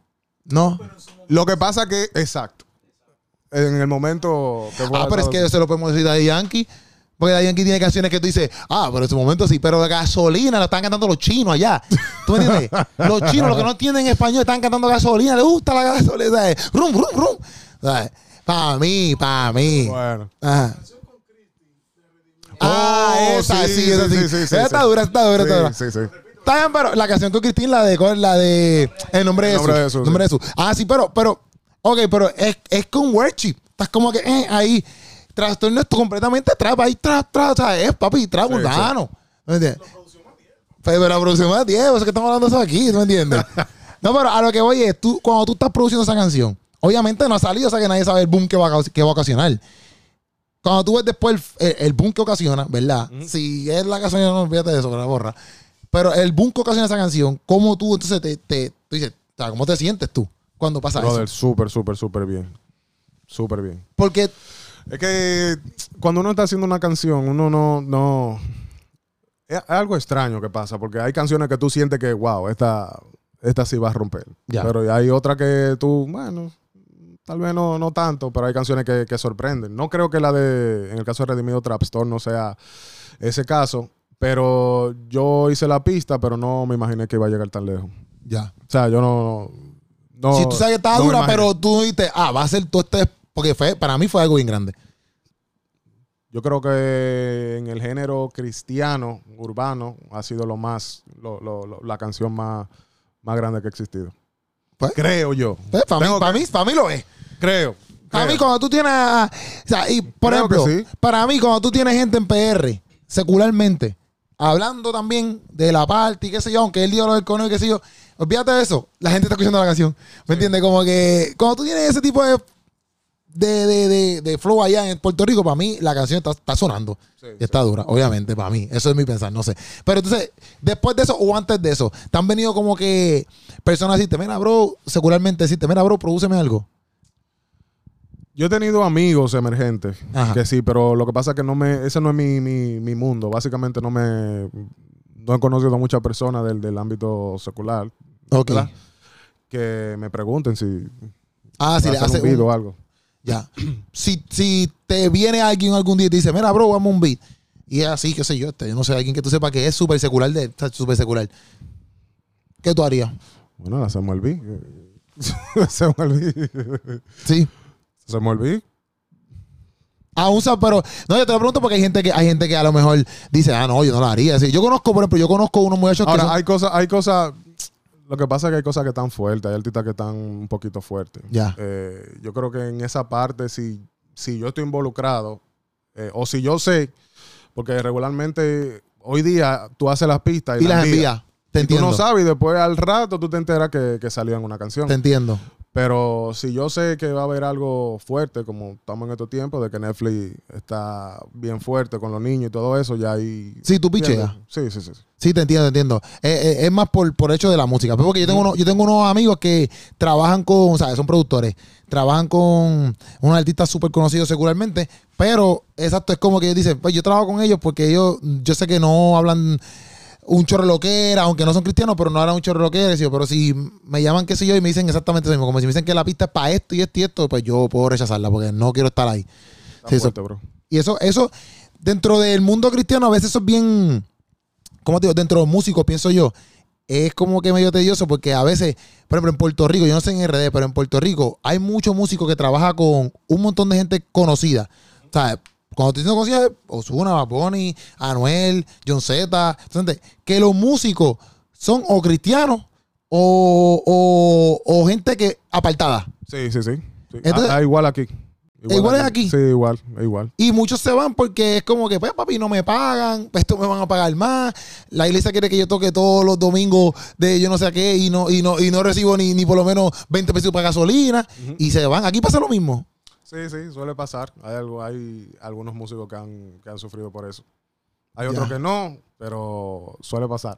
No. Lo que pasa que, exacto, en el momento que Ah, pero es que se lo podemos decir a Yankee. Porque Daddy Yankee tiene canciones que tú dices, ah, pero en su momento sí, pero gasolina la están cantando los chinos allá. ¿Tú me entiendes? los chinos, los que no entienden español, están cantando gasolina, les gusta la gasolina. ¿sabes? Rum, rum, rum. Para mí, para mí. Bueno. Ajá. Ah, Oh, esa sí, sí, esa sí, sí. sí, sí, Esa está dura, está dura, está dura. Sí, sí. Está bien, pero la canción con Cristín, la de la de El nombre de El nombre de. Jesús, El nombre de Jesús. Ah, sí, pero, pero, ok, pero es, es con worship. Estás como que eh, ahí. Trastorno es completamente trap, ahí trap, trap, o sea, es papi, trap Sí, mundano. ¿Me entiendes? Pero la producción más 10, es que estamos hablando de eso aquí, ¿tú me entiendes? no, pero a lo que voy es, tú, cuando tú estás produciendo esa canción, obviamente no ha salido, o sea que nadie sabe el boom que va a, que va a ocasionar. Cuando tú ves después el, el- el boom que ocasiona, ¿verdad? Si es la canción, no olvídate de eso, pero la borra. Pero el boom que ocasiona esa canción, ¿cómo tú entonces te, te tú dices, o sea, ¿cómo te sientes tú cuando pasa Brother, eso? súper, súper, súper bien. Súper bien. Porque, Es que cuando uno está haciendo una canción, uno no, no. Es algo extraño que pasa, porque hay canciones que tú sientes que, wow, esta, esta sí va a romper. Ya. Pero hay otra que tú, bueno, tal vez no, no tanto, pero hay canciones que, que sorprenden. No creo que la de, en el caso de Redimido Trapstore no sea ese caso, pero yo hice la pista, pero no me imaginé que iba a llegar tan lejos. ya. O sea, yo no. no si tú sabes que estaba no dura, pero tú dijiste, ah, va a ser todo este. Porque fue, para mí fue algo bien grande. Yo creo que en el género cristiano, urbano, ha sido lo más, lo- lo- lo- la canción más, más grande que ha existido. Pues, Creo yo. pues, para, mí, para, mí, para mí lo es. Creo. Para mí, cuando tú tienes. O sea, y por Creo ejemplo, sí. para mí, cuando tú tienes gente en PR, secularmente, hablando también de la parte y qué sé yo, aunque él diga lo del cono y qué sé yo, olvídate de eso. La gente está escuchando la canción. ¿Me entiendes? Como que cuando tú tienes ese tipo de. De, de, de, de flow allá en Puerto Rico, para mí la canción está, está sonando. Sí, Y está dura, obviamente, para mí. Eso es mi pensar, no sé. Pero entonces, después de eso o antes de eso, ¿te han venido como que personas decirte, mira, bro, secularmente decirte, mira, bro, prodúceme algo? Yo he tenido amigos emergentes Ajá. que sí, pero lo que pasa es que no me, ese no es mi, mi, mi mundo. Básicamente no me, no he conocido a muchas personas del, del ámbito secular que me pregunten si Ah, si le hace un un- o algo. Ya. Si, si te viene alguien algún día y te dice, mira, bro, vamos a un beat. Y es así, qué sé yo, este, yo no sé, alguien que tú sepas que es súper secular, de, está súper secular. ¿Qué tú harías? Bueno, hacemos el beat. hacemos el beat. Sí. hacemos el beat. Aún pero no, yo te lo pregunto porque hay gente que hay gente que a lo mejor dice, ah, no, yo no lo haría. Así, yo conozco, por ejemplo, yo conozco unos muchachos que Ahora, son- hay cosas, hay cosas. Lo que pasa es que hay cosas que están fuertes, hay artistas que están un poquito fuertes. Ya. Eh, yo creo que en esa parte, si, si yo estoy involucrado, eh, o si yo sé, porque regularmente hoy día tú haces las pistas y, y las envía. Te Y tú entiendo. no sabes y después al rato tú te enteras que, que salió en una canción. Te entiendo. Pero si yo sé que va a haber algo fuerte, como estamos en estos tiempos, de que Netflix está bien fuerte con los niños y todo eso, ya ahí... Sí, tú picheas. Sí, sí, sí. sí. Sí, te entiendo, te entiendo. Eh, eh, es más por, por hecho de la música. Porque yo tengo, unos, yo tengo unos amigos que trabajan con, o sea, son productores, trabajan con unos artistas súper conocidos secularmente, pero exacto, es como que ellos dicen, pues yo trabajo con ellos porque ellos, yo sé que no hablan un chorro de loquera, aunque no son cristianos, pero no hablan un chorro de loquera, y yo, pero si me llaman qué sé yo y me dicen exactamente eso mismo, como si me dicen que la pista es para esto y esto y esto, pues yo puedo rechazarla porque no quiero estar ahí. Sí, eso- fuerte, bro. Y eso, eso, dentro del mundo cristiano, a veces eso es bien, ¿cómo te digo? Dentro de los músicos, pienso yo, es como que medio tedioso porque a veces, por ejemplo, en Puerto Rico, yo no sé en RD, pero en Puerto Rico hay muchos músicos que trabajan con un montón de gente conocida. O sea, cuando estoy diciendo conocida, Ozuna, Bad Bunny, Anuel, John Z, que los músicos son o cristianos o, o, o gente que apartada. Sí, sí, sí. sí. Entonces- Ah, igual aquí. Igual es aquí. Sí, igual, igual. Y muchos se van porque es como que, pues, papi, no me pagan, pues, esto me van a pagar más. La iglesia quiere que yo toque todos los domingos de yo no sé qué y no, y no, y no recibo ni, ni por lo menos 20 pesos para gasolina. Y se van. Aquí pasa lo mismo. Sí, sí, suele pasar. Hay, algo, hay algunos músicos que han, que han sufrido por eso. Hay otros que no, pero suele pasar.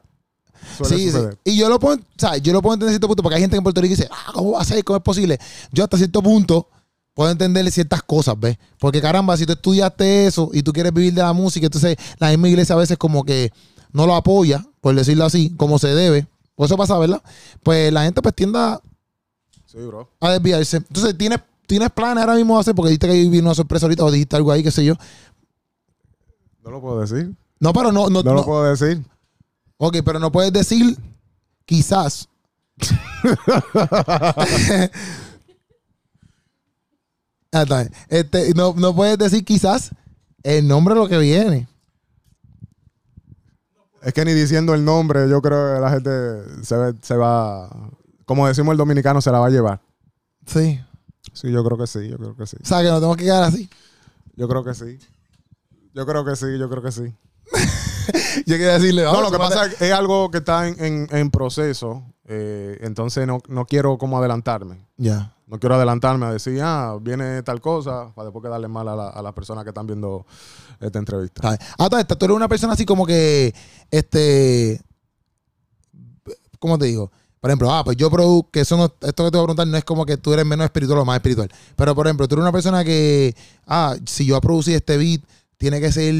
Suele Sí. Y yo lo puedo, o sea, yo lo puedo entender a cierto punto porque hay gente en Puerto Rico que dice, ah, ¿cómo va a ser? ¿Cómo es posible? Yo hasta cierto punto puedo entenderle ciertas cosas, ¿ves? Porque caramba, si tú estudiaste eso y tú quieres vivir de la música, entonces la misma iglesia a veces como que no lo apoya, por decirlo así, como se debe. Por eso pasa, ¿verdad? Pues la gente pues tiende a, Sí, bro. a desviarse. Entonces, ¿tienes, ¿tienes planes ahora mismo de hacer? Porque dijiste que vino una sorpresa ahorita o dijiste algo ahí, qué sé yo. No lo puedo decir. No, pero no, no, No, no. lo puedo decir. Ok, pero no puedes decir quizás. Ah, está bien. Este, no, no puedes decir quizás el nombre de lo que viene. Es que ni diciendo el nombre, yo creo que la gente se, ve- se va. Como decimos el dominicano, se la va a llevar. Sí. Sí, yo creo que sí, yo creo que sí. O sea, que nos tenemos que quedar así. Yo creo que sí. Yo creo que sí, yo creo que sí. Yo quería decirle. No, lo que pasa es que es algo que está en, en- en proceso. eh, entonces no, no quiero como adelantarme. Ya. No quiero adelantarme a decir, ah, viene tal cosa, para después quedarle mal a, la- a las personas que están viendo esta entrevista. Ah, toda esta, tú eres una persona así como que, este, ¿cómo te digo? Por ejemplo, ah, pues yo produzco, que eso no- esto que te voy a preguntar no es como que tú eres menos espiritual o más espiritual. Pero, por ejemplo, tú eres una persona que, ah, si yo voy a producir este beat, tiene que ser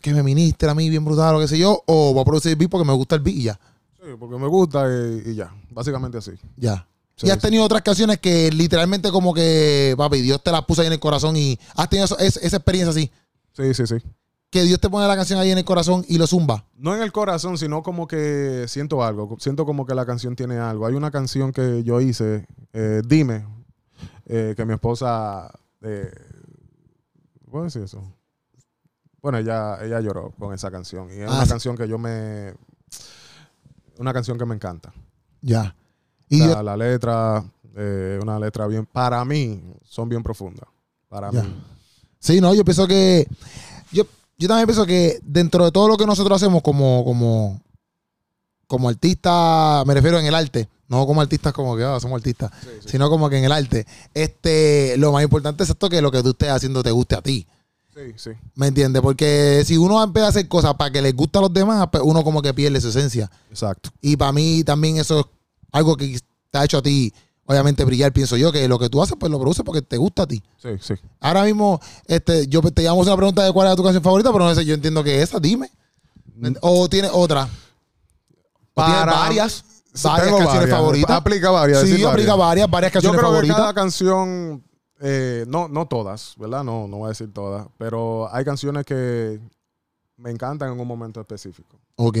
que me ministre a mí bien brutal o qué sé yo, o voy a producir el beat porque me gusta el beat y ya. Sí, porque me gusta y, y ya. Básicamente así. Ya. Sí, y has sí. tenido otras canciones que literalmente como que, papi, Dios te las puso ahí en el corazón y has tenido eso- es- esa experiencia así. Sí, sí, sí. Que Dios te pone la canción ahí en el corazón y lo zumba. No en el corazón, sino como que siento algo. Siento como que la canción tiene algo. Hay una canción que yo hice, eh, Dime, eh, que mi esposa. Eh, ¿Puedo decir eso? Bueno, ella, ella lloró con esa canción. Y es Ah, una sí. canción que yo me. Una canción que me encanta. Ya. O Y sea, la letra, una letra bien. Para mí, son bien profundas. Para Ya. mí. Sí, no, yo pienso que. Yo, yo también pienso que dentro de todo lo que nosotros hacemos como, como, como artistas, me refiero en el arte, no como artistas como que ah, somos artistas, Sí, sí. sino como que en el arte, este, lo más importante es esto que lo que tú estés haciendo te guste a ti. Sí, sí. ¿Me entiendes? Porque si uno empieza a hacer cosas para que les guste a los demás, pues uno como que pierde su esencia. Exacto. Y para mí también eso es algo que te ha hecho a ti, obviamente, brillar, pienso yo, que lo que tú haces, pues lo produces porque te gusta a ti. Sí, sí. Ahora mismo, este, yo te llamo una pregunta de cuál es tu canción favorita, pero no sé, yo entiendo que esa, dime. O tienes otra. O tienes Para- varias, varias canciones varias. favoritas. Aplica varias. Sí, decir aplica varias, varias Yo canciones creo que favoritas. cada canción, eh, no, no todas, ¿verdad? No, no voy a decir todas, pero hay canciones que me encantan en un momento específico. Ok.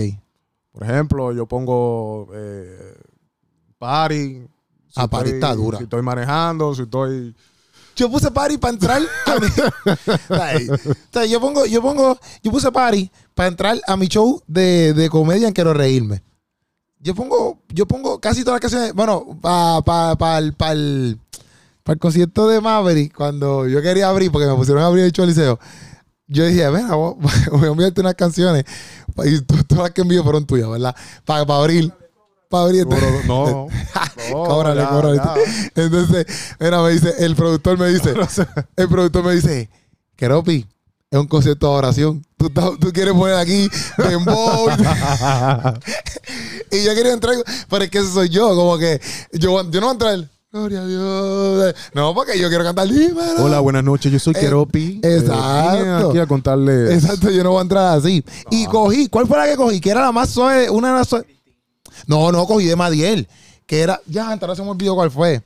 Por ejemplo, yo pongo eh, party. Ah, party está dura. Si estoy manejando, si estoy yo puse party para entrar a mi, Ay, o sea, yo pongo, yo pongo, yo puse party para entrar a mi show de, de comedia en Quiero Reírme. Yo pongo, yo pongo casi todas las canciones, bueno, para pa, pa, el, pa el, pa el concierto de Maverick, cuando yo quería abrir, porque me pusieron a abrir el liceo, yo dije, venga, voy voy a enviarte unas canciones, y to- todas las que envío fueron tuyas, ¿verdad? Para abrir, para abrir. no. no, cóbrale, ya, cóbrale. ya. Entonces, mira, me dice, el productor me dice, el productor me dice, Keropi, es un concierto de oración. Tú, tú quieres poner aquí dembow. y yo quería entrar, pero es que ese soy yo, como que yo, yo no voy a entrar. Gloria a Dios. No, porque yo quiero cantar dímelo. Hola, buenas noches. Yo soy Eh, Keropi. exacto. vine aquí a contarles. Exacto, yo no voy a entrar así. Y cogí, ¿cuál fue la que cogí? Que era la más suave, una de las suaves. No, no, cogí de Madiel. Que era, ya, antes no se me olvidó cuál fue.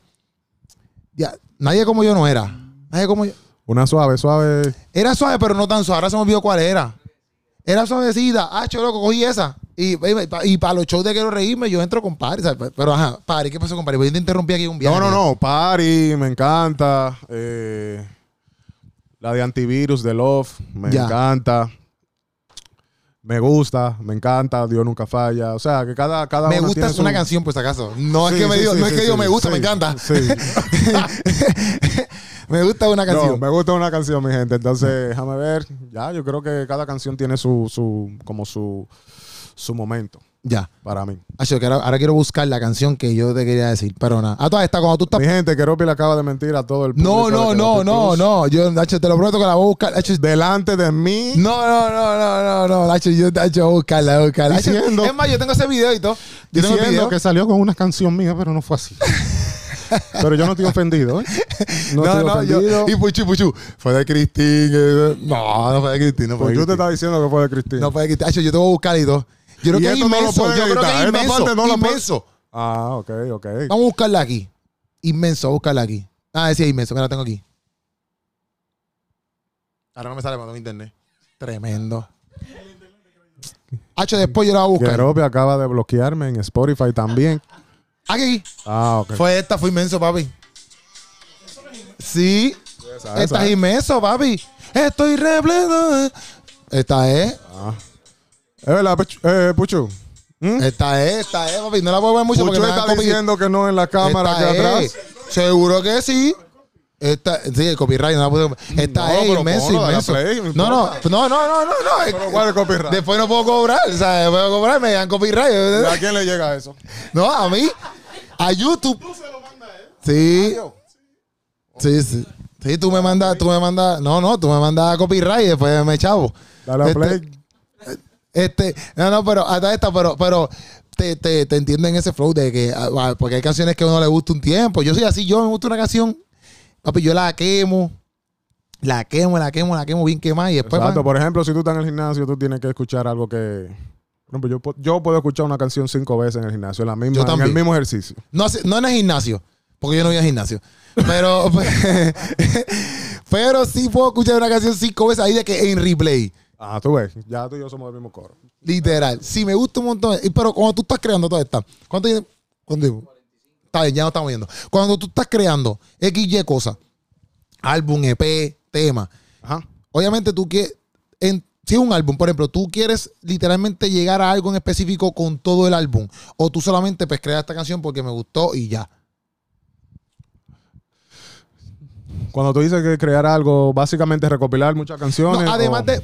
Ya, nadie como yo no era. Nadie como yo. Una suave, suave. Era suave, pero no tan suave. Ahora se me olvidó cuál era. Era suavecita. Ah, yo loco, cogí esa. Y, y, para los shows de quiero reírme, yo entro con Pari. ¿sabes? Pero ajá, Pari, ¿qué pasó con Pari? Yo te interrumpí aquí un viaje. No, no, no. Party, me encanta. Eh, la de antivirus de Love, me Ya. encanta. Me gusta, me encanta. Dios nunca falla. O sea, que cada, cada Me gusta tiene es una canción, por si acaso. No Sí, es que me sí, digo, sí, no es que yo me gusta, me encanta. Sí. me gusta una canción. No, me gusta una canción, mi gente. Entonces, déjame ver. Ya, yo creo que cada canción tiene su, su como su, su momento Ya. para mí. Acho, que ahora, ahora quiero buscar la canción que yo te quería decir, pero nada. A todas estas, cuando tú estás. Mi gente, Keropi le acaba de mentir a todo el No, no, no, no, no. Yo, Nacho, te lo prometo que la voy a buscar. Delante de mí. no, no, no, no, no, no. Nacho, yo Nacho, voy a buscarla, voy a buscarla. Nacho, Diciendo- es más, yo tengo ese video y todo. Yo tengo diciendo video. que salió con una canción mía, pero no fue así. pero yo no estoy ofendido, ¿eh? No, No, estoy no, yo. Y Puchu, Puchu. Fue de Cristín. eh, No, no fue de Cristín. No fue de yo te Cristín. estaba diciendo que fue de Cristina. No fue de Cristín. Yo te voy a buscar y todo. Yo creo Y que es esto no lo inmenso. pueden Yo creo que es inmenso. parte no Inmenso. Ah, ok, ok. Vamos a buscarla aquí. Inmenso, a buscarla aquí. Ah, sí, inmenso. Mira, la tengo aquí. Ahora no me sale cuando mi internet. Tremendo. H, después yo la voy a buscar. Acaba de bloquearme en Spotify también. Aquí. Ah, ok. Fue esta, fue inmenso, papi. Sí. Esa, Esta esa. es inmenso, papi. Estoy repleto. Esta es. Ah. Es verdad. Eh, Puchu. ¿Mm? Esta es, esta es, papi. No la puedo ver mucho porque Puchu me está diciendo que no en la cámara Esta que atrás. es. Seguro que sí. Esta, sí, el copyright no la puedo. Esta No, es inmenso, inmenso. play, no no, no, no, no, no, Pero ¿cuál es el copyright? Después no puedo cobrar. O sea, después de cobrar me dan copyright. ¿A quién le llega eso? No, a mí. A YouTube. Sí. Sí, sí. Sí, tú me mandas, tú me mandas. No, no, tú me mandas copyright y después me chavo. Dale a Este- play. Este, no, no, pero hasta esta, pero, pero te, te, te entienden ese flow de que, ah, porque hay canciones que a uno le gusta un tiempo. Yo soy así, yo me gusta una canción, papi, yo la quemo, la quemo, la quemo, la quemo bien quemada y después. Exacto. man, Por ejemplo, si tú estás en el gimnasio, tú tienes que escuchar algo que. Yo, yo puedo escuchar una canción cinco veces en el gimnasio, en, la misma, en el mismo ejercicio. no, no en el gimnasio, porque yo no voy al gimnasio. Pero, pero sí puedo escuchar una canción cinco veces ahí de que en replay. Ah, tú ves, ya tú y yo somos del mismo coro. Literal. Sí, me gusta un montón. Pero cuando tú estás creando toda esta, ¿cuánto? ¿Cuánto Está bien, ya no estamos viendo. Cuando tú estás creando XY cosas, álbum, EP, tema, Ajá. obviamente tú quieres, en, si es un álbum, por ejemplo, tú quieres literalmente llegar a algo en específico con todo el álbum, o tú solamente pues creas esta canción porque me gustó y ya. Cuando tú dices que crear algo, básicamente recopilar muchas canciones. No, además o- de,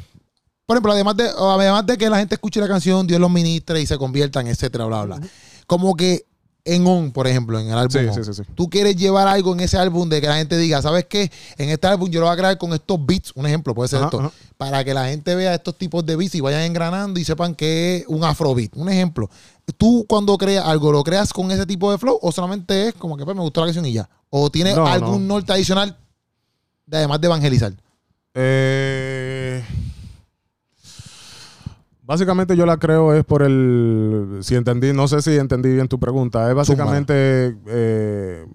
por ejemplo, además de, además de que la gente escuche la canción, Dios los ministre y se conviertan, etcétera, bla, bla. Como que en On, por ejemplo, en el álbum Sí, On, sí, sí, sí. tú quieres llevar algo en ese álbum de que la gente diga, ¿sabes qué? En este álbum yo lo voy a crear con estos beats, un ejemplo puede ser Ajá, esto, ajá. para que la gente vea estos tipos de beats y vayan engranando y sepan que es un afrobeat. Un ejemplo, tú cuando creas algo, ¿lo creas con ese tipo de flow o solamente es como que pues, me gustó la canción y ya? ¿O tiene No, algún norte adicional de, además de evangelizar? Eh, básicamente yo la creo es por el, si entendí, no sé si entendí bien tu pregunta, es básicamente, eh,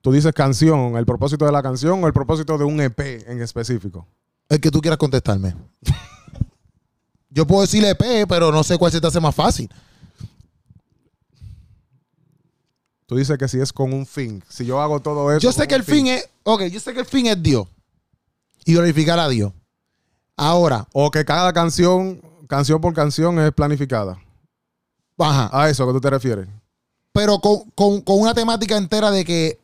tú dices canción, el propósito de la canción o el propósito de un EP en específico. El que tú quieras contestarme. Yo puedo decirle EP, pero no sé cuál se te hace más fácil. Tú dices que si es con un fin. Si yo hago todo eso. Yo sé que el fin es, ok, yo sé que el fin es Dios y glorificar a Dios. Ahora, O que cada canción, canción por canción, es planificada. ajá, A eso que tú te refieres. pero con, con- con una temática entera de que,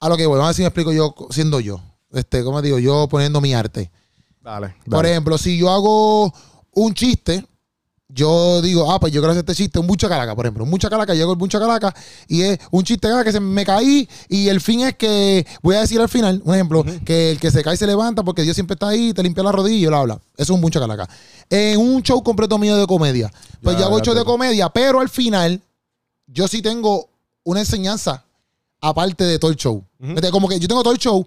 a lo que voy, vamos a ver si me explico yo siendo yo. Este, como digo, yo poniendo mi arte. Dale. dale. Por ejemplo, si yo hago un chiste, yo digo, ah, pues yo quiero hacer este chiste, un mucha calaca, por ejemplo. Un mucha calaca, llego el mucha calaca y es un chiste que se me caí y el fin es que, voy a decir al final, un ejemplo, que el que se cae se levanta porque Dios siempre está ahí, te limpia la rodilla y yo lo habla. Eso es un mucha calaca. En un show completo mío de comedia, pues Ya, yo hago show de comedia, pero al final yo sí tengo una enseñanza aparte de todo el show. Este, Como que yo tengo todo el show,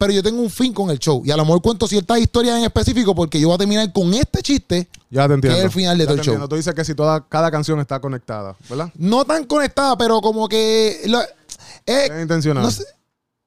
pero yo tengo un fin con el show. Y a lo mejor cuento ciertas historias en específico porque yo voy a terminar con este chiste, Ya te entiendo. que es el final de Ya todo te el show. Tú dices que si toda, cada canción está conectada, ¿verdad? no tan conectada, pero como que... lo- eh, Es intencional. no sé,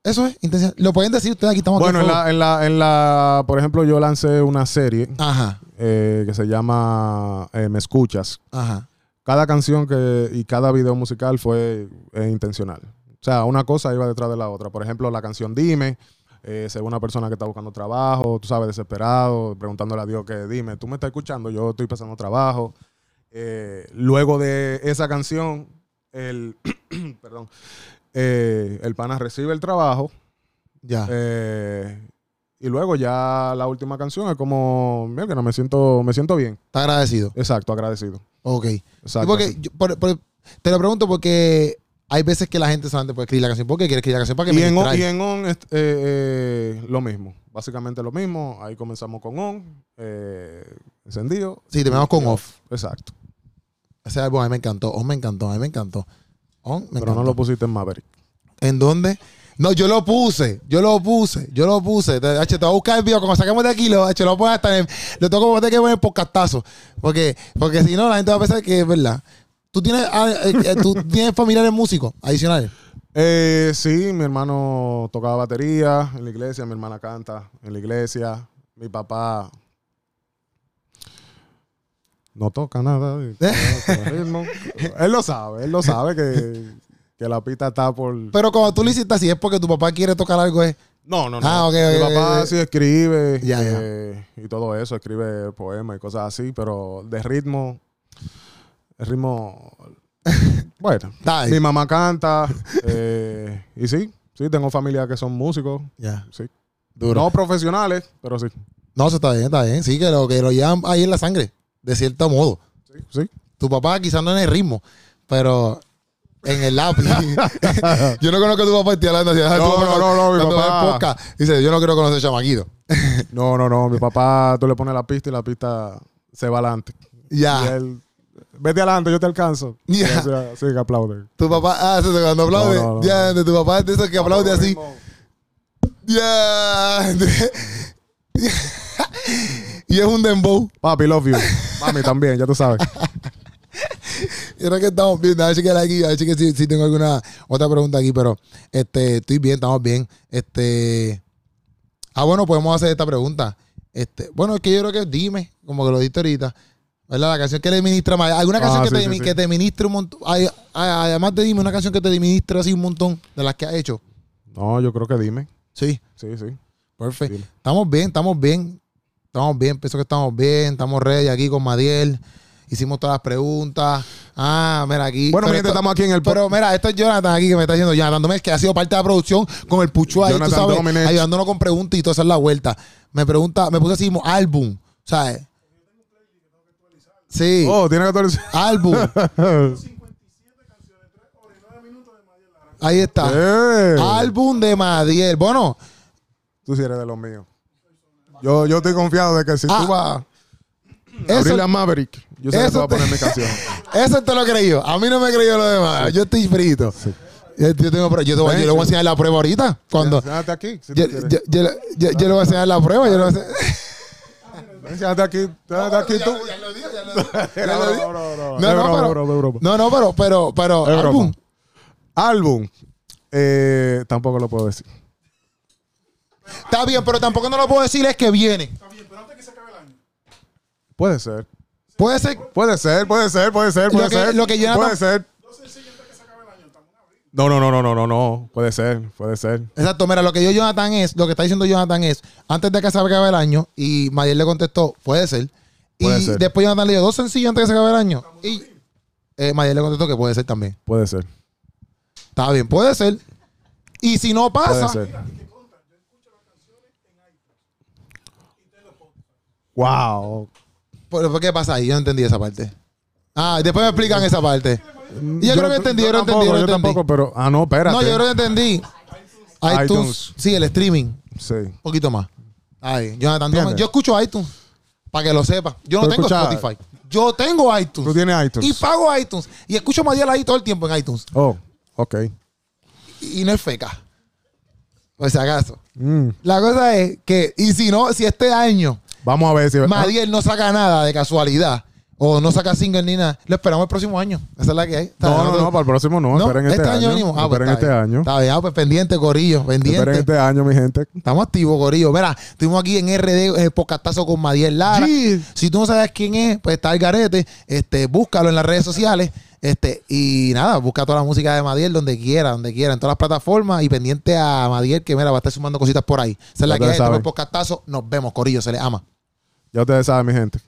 eso es intencional. Lo pueden decir ustedes aquí, estamos bueno, en aquí. la, en, la, en la, por ejemplo, yo lancé una serie. Ajá, eh, que se llama eh, Me Escuchas. ajá. Cada canción que, y cada video musical fue intencional. O sea, una cosa iba detrás de la otra. Por ejemplo, la canción Dime, eh, según una persona que está buscando trabajo, tú sabes, desesperado, preguntándole a Dios que dime, tú me estás escuchando, yo estoy pasando trabajo. Eh, luego de esa canción, el, perdón, eh, el pana recibe el trabajo Ya. eh, y luego ya la última canción es como, mira que no me siento, me siento bien. Está agradecido. Exacto, agradecido. Ok. Exacto. porque así. yo- por- por- te lo pregunto porque hay veces que la gente solamente puede escribir la canción. ¿Por qué quiere escribir la canción? Para que y, me en on, y en on, est- eh, eh, lo mismo. Básicamente lo mismo. Ahí comenzamos con on, eh, encendido. Sí, terminamos con off. Exacto. Ese álbum a mí me encantó. On me encantó. A mí me encantó. On me Pero encantó. no lo pusiste en Maverick. ¿En dónde? No, yo lo puse, yo lo puse, yo lo puse. Te, H, te voy a buscar el video, cuando saquemos de aquí, lo, H, lo voy a poner hasta en, lo tengo como que poner podcastazo. Porque, porque si no, la gente va a pensar que es verdad. ¿Tú tienes, ah, eh, eh, ¿tú tienes familiares músicos adicionales? Eh, sí, mi hermano tocaba batería en la iglesia, mi hermana canta en la iglesia, mi papá no toca nada. ritmo. él lo sabe, él lo sabe que, que la pista está por... Pero cuando tú lo hiciste así, es porque tu papá quiere tocar algo. Es, No, no, no. Ah, ok, Mi ok, papá ok. sí escribe Ya, ya. eh, y todo eso, escribe poemas y cosas así, pero de ritmo, el ritmo, bueno, mi mamá canta eh, y sí, sí, tengo familia que son músicos, Ya, sí. duro. No profesionales, pero sí. No, eso está bien, está bien. Sí, que lo, que lo llevan ahí en la sangre, de cierto modo. Sí, sí. Tu papá quizás no en el ritmo, pero en el lápiz. yo no conozco a tu papá estoy hablando así. No, Tu papá no, no, no, mi papá- dice, yo no quiero conocer a chamaquito. No, no, no, mi papá, tú le pones la pista y la pista se va adelante. Y Ya. él, vete adelante, yo te alcanzo. Ya. Y así, así que aplaude. Tu papá, ah, eso, cuando aplaude, No, no, no. ya, de tu papá es de esos que aplaude así. Ya. y es un dembow. Papi, love you. Mami también, ya tú sabes. Y ahora que estamos bien, a ver si queda aquí, a ver si tengo alguna otra pregunta aquí, pero este, estoy bien, estamos bien. Este, ah, bueno, podemos hacer esta pregunta. Este, bueno, es que yo creo que dime, como que lo diste ahorita, ¿verdad? La canción que le ministra más. ¿Alguna canción Ah, que, sí, te, sí, que te ministre un montón? Ay, ay, Además de dime, una canción que te ministre así un montón de las que has hecho. No, yo creo que dime. Sí, Sí, sí. perfecto. Estamos bien, estamos bien. Estamos bien, pienso que estamos bien. Estamos ready aquí con Madiel. Hicimos todas las preguntas. Ah, mira aquí. Bueno, Pero mi gente, esto- estamos aquí en el Pero mira, esto es Jonathan aquí que me está diciendo Jonathan Domínguez, que ha sido parte de la producción con el Pucho ahí, tú sabes, ayudándonos con preguntas y toda esa es la vuelta. Me pregunta, me puse así álbum, ¿sabes? Sí, Oh, tiene que actualizar. álbum. Ahí está. Álbum de Madiel. Bueno, Tú sí eres de los míos. Yo, yo estoy confiado de que si Ah, tú vas a abrir la Maverick, yo sé que tú vas a poner mi canción. eso te lo creí yo. A mí no me creyó lo demás. Yo estoy frito. Yo, yo tengo, yo, te voy- yo le voy a enseñar la prueba ahorita. Cuando, aquí, si yo, yo, yo, le voy a enseñar la prueba. Yo le voy a enseñar- aquí, aquí tú. Ya lo digo, ya lo digo. Ya No, lo no, digo. no, no, No, es no, broma, pero-. No, no, pero, pero, pero, álbum. Álbum. Eh, tampoco lo puedo decir. Está bien, pero tampoco no lo puedo decir, es que viene. Puede ser. Puede ser. Puede ser, puede ser, puede ser, Lo puede que- ser. lo que Jonathan- Puede ser. No, no, no, no, no, no, no. Puede ser, puede ser. Exacto, mira, lo que yo Jonathan es, lo que está diciendo Jonathan es, antes de que se acabe el año, y Madiel le contestó, puede ser. Puede y ser. después Jonathan le dio dos sencillos antes de que se acabe el año. Y eh, Madiel le contestó que puede ser también. Puede ser. Está bien, puede ser. Y si no Puede pasa, ser. Wow. ¿por, por qué pasa ahí? Yo no entendí esa parte. Ah, después me explican esa parte. Y yo, creo que entendí, yo, creo que entendí, yo tampoco, creo yo entendí. tampoco, pero. Ah, no, espérate. No, yo creo que entendí. iTunes. iTunes. Sí, el streaming. Sí. Un poquito más. Ay, Jonathan, yo escucho iTunes. Para que lo sepa. Yo no tengo Spotify. Yo tengo iTunes. Tú tienes iTunes. Y pago iTunes. Y escucho a Madiel ahí todo el tiempo en iTunes. Oh, ok. Y, y no es feca. Por si acaso. Mm. La cosa es que, y si no, si este año Vamos a ver si. Madiel no saca nada de casualidad o no saca single ni nada, lo esperamos el próximo año. Esa es la que hay. Está No, bien, no, no, para el próximo no. esperen este, año. venimos. Ah, pues esperen este bien. año. Está bien, ah, pues pendiente, Corillo, pendiente. Esperen este año, mi gente. Estamos activos, Corillo. Mira, estuvimos aquí en RD, el podcastazo con Madiel Lara. Sí. Si tú no sabes quién es, pues está el garete. Este, búscalo en las redes sociales. Este, y nada, busca toda la música de Madiel donde quiera, donde quiera, en todas las plataformas y pendiente a Madiel que mira, va a estar sumando cositas por ahí. Esa es la que es, este el podcastazo. Nos vemos, Corillo, se les ama. Ya ustedes saben, mi gente.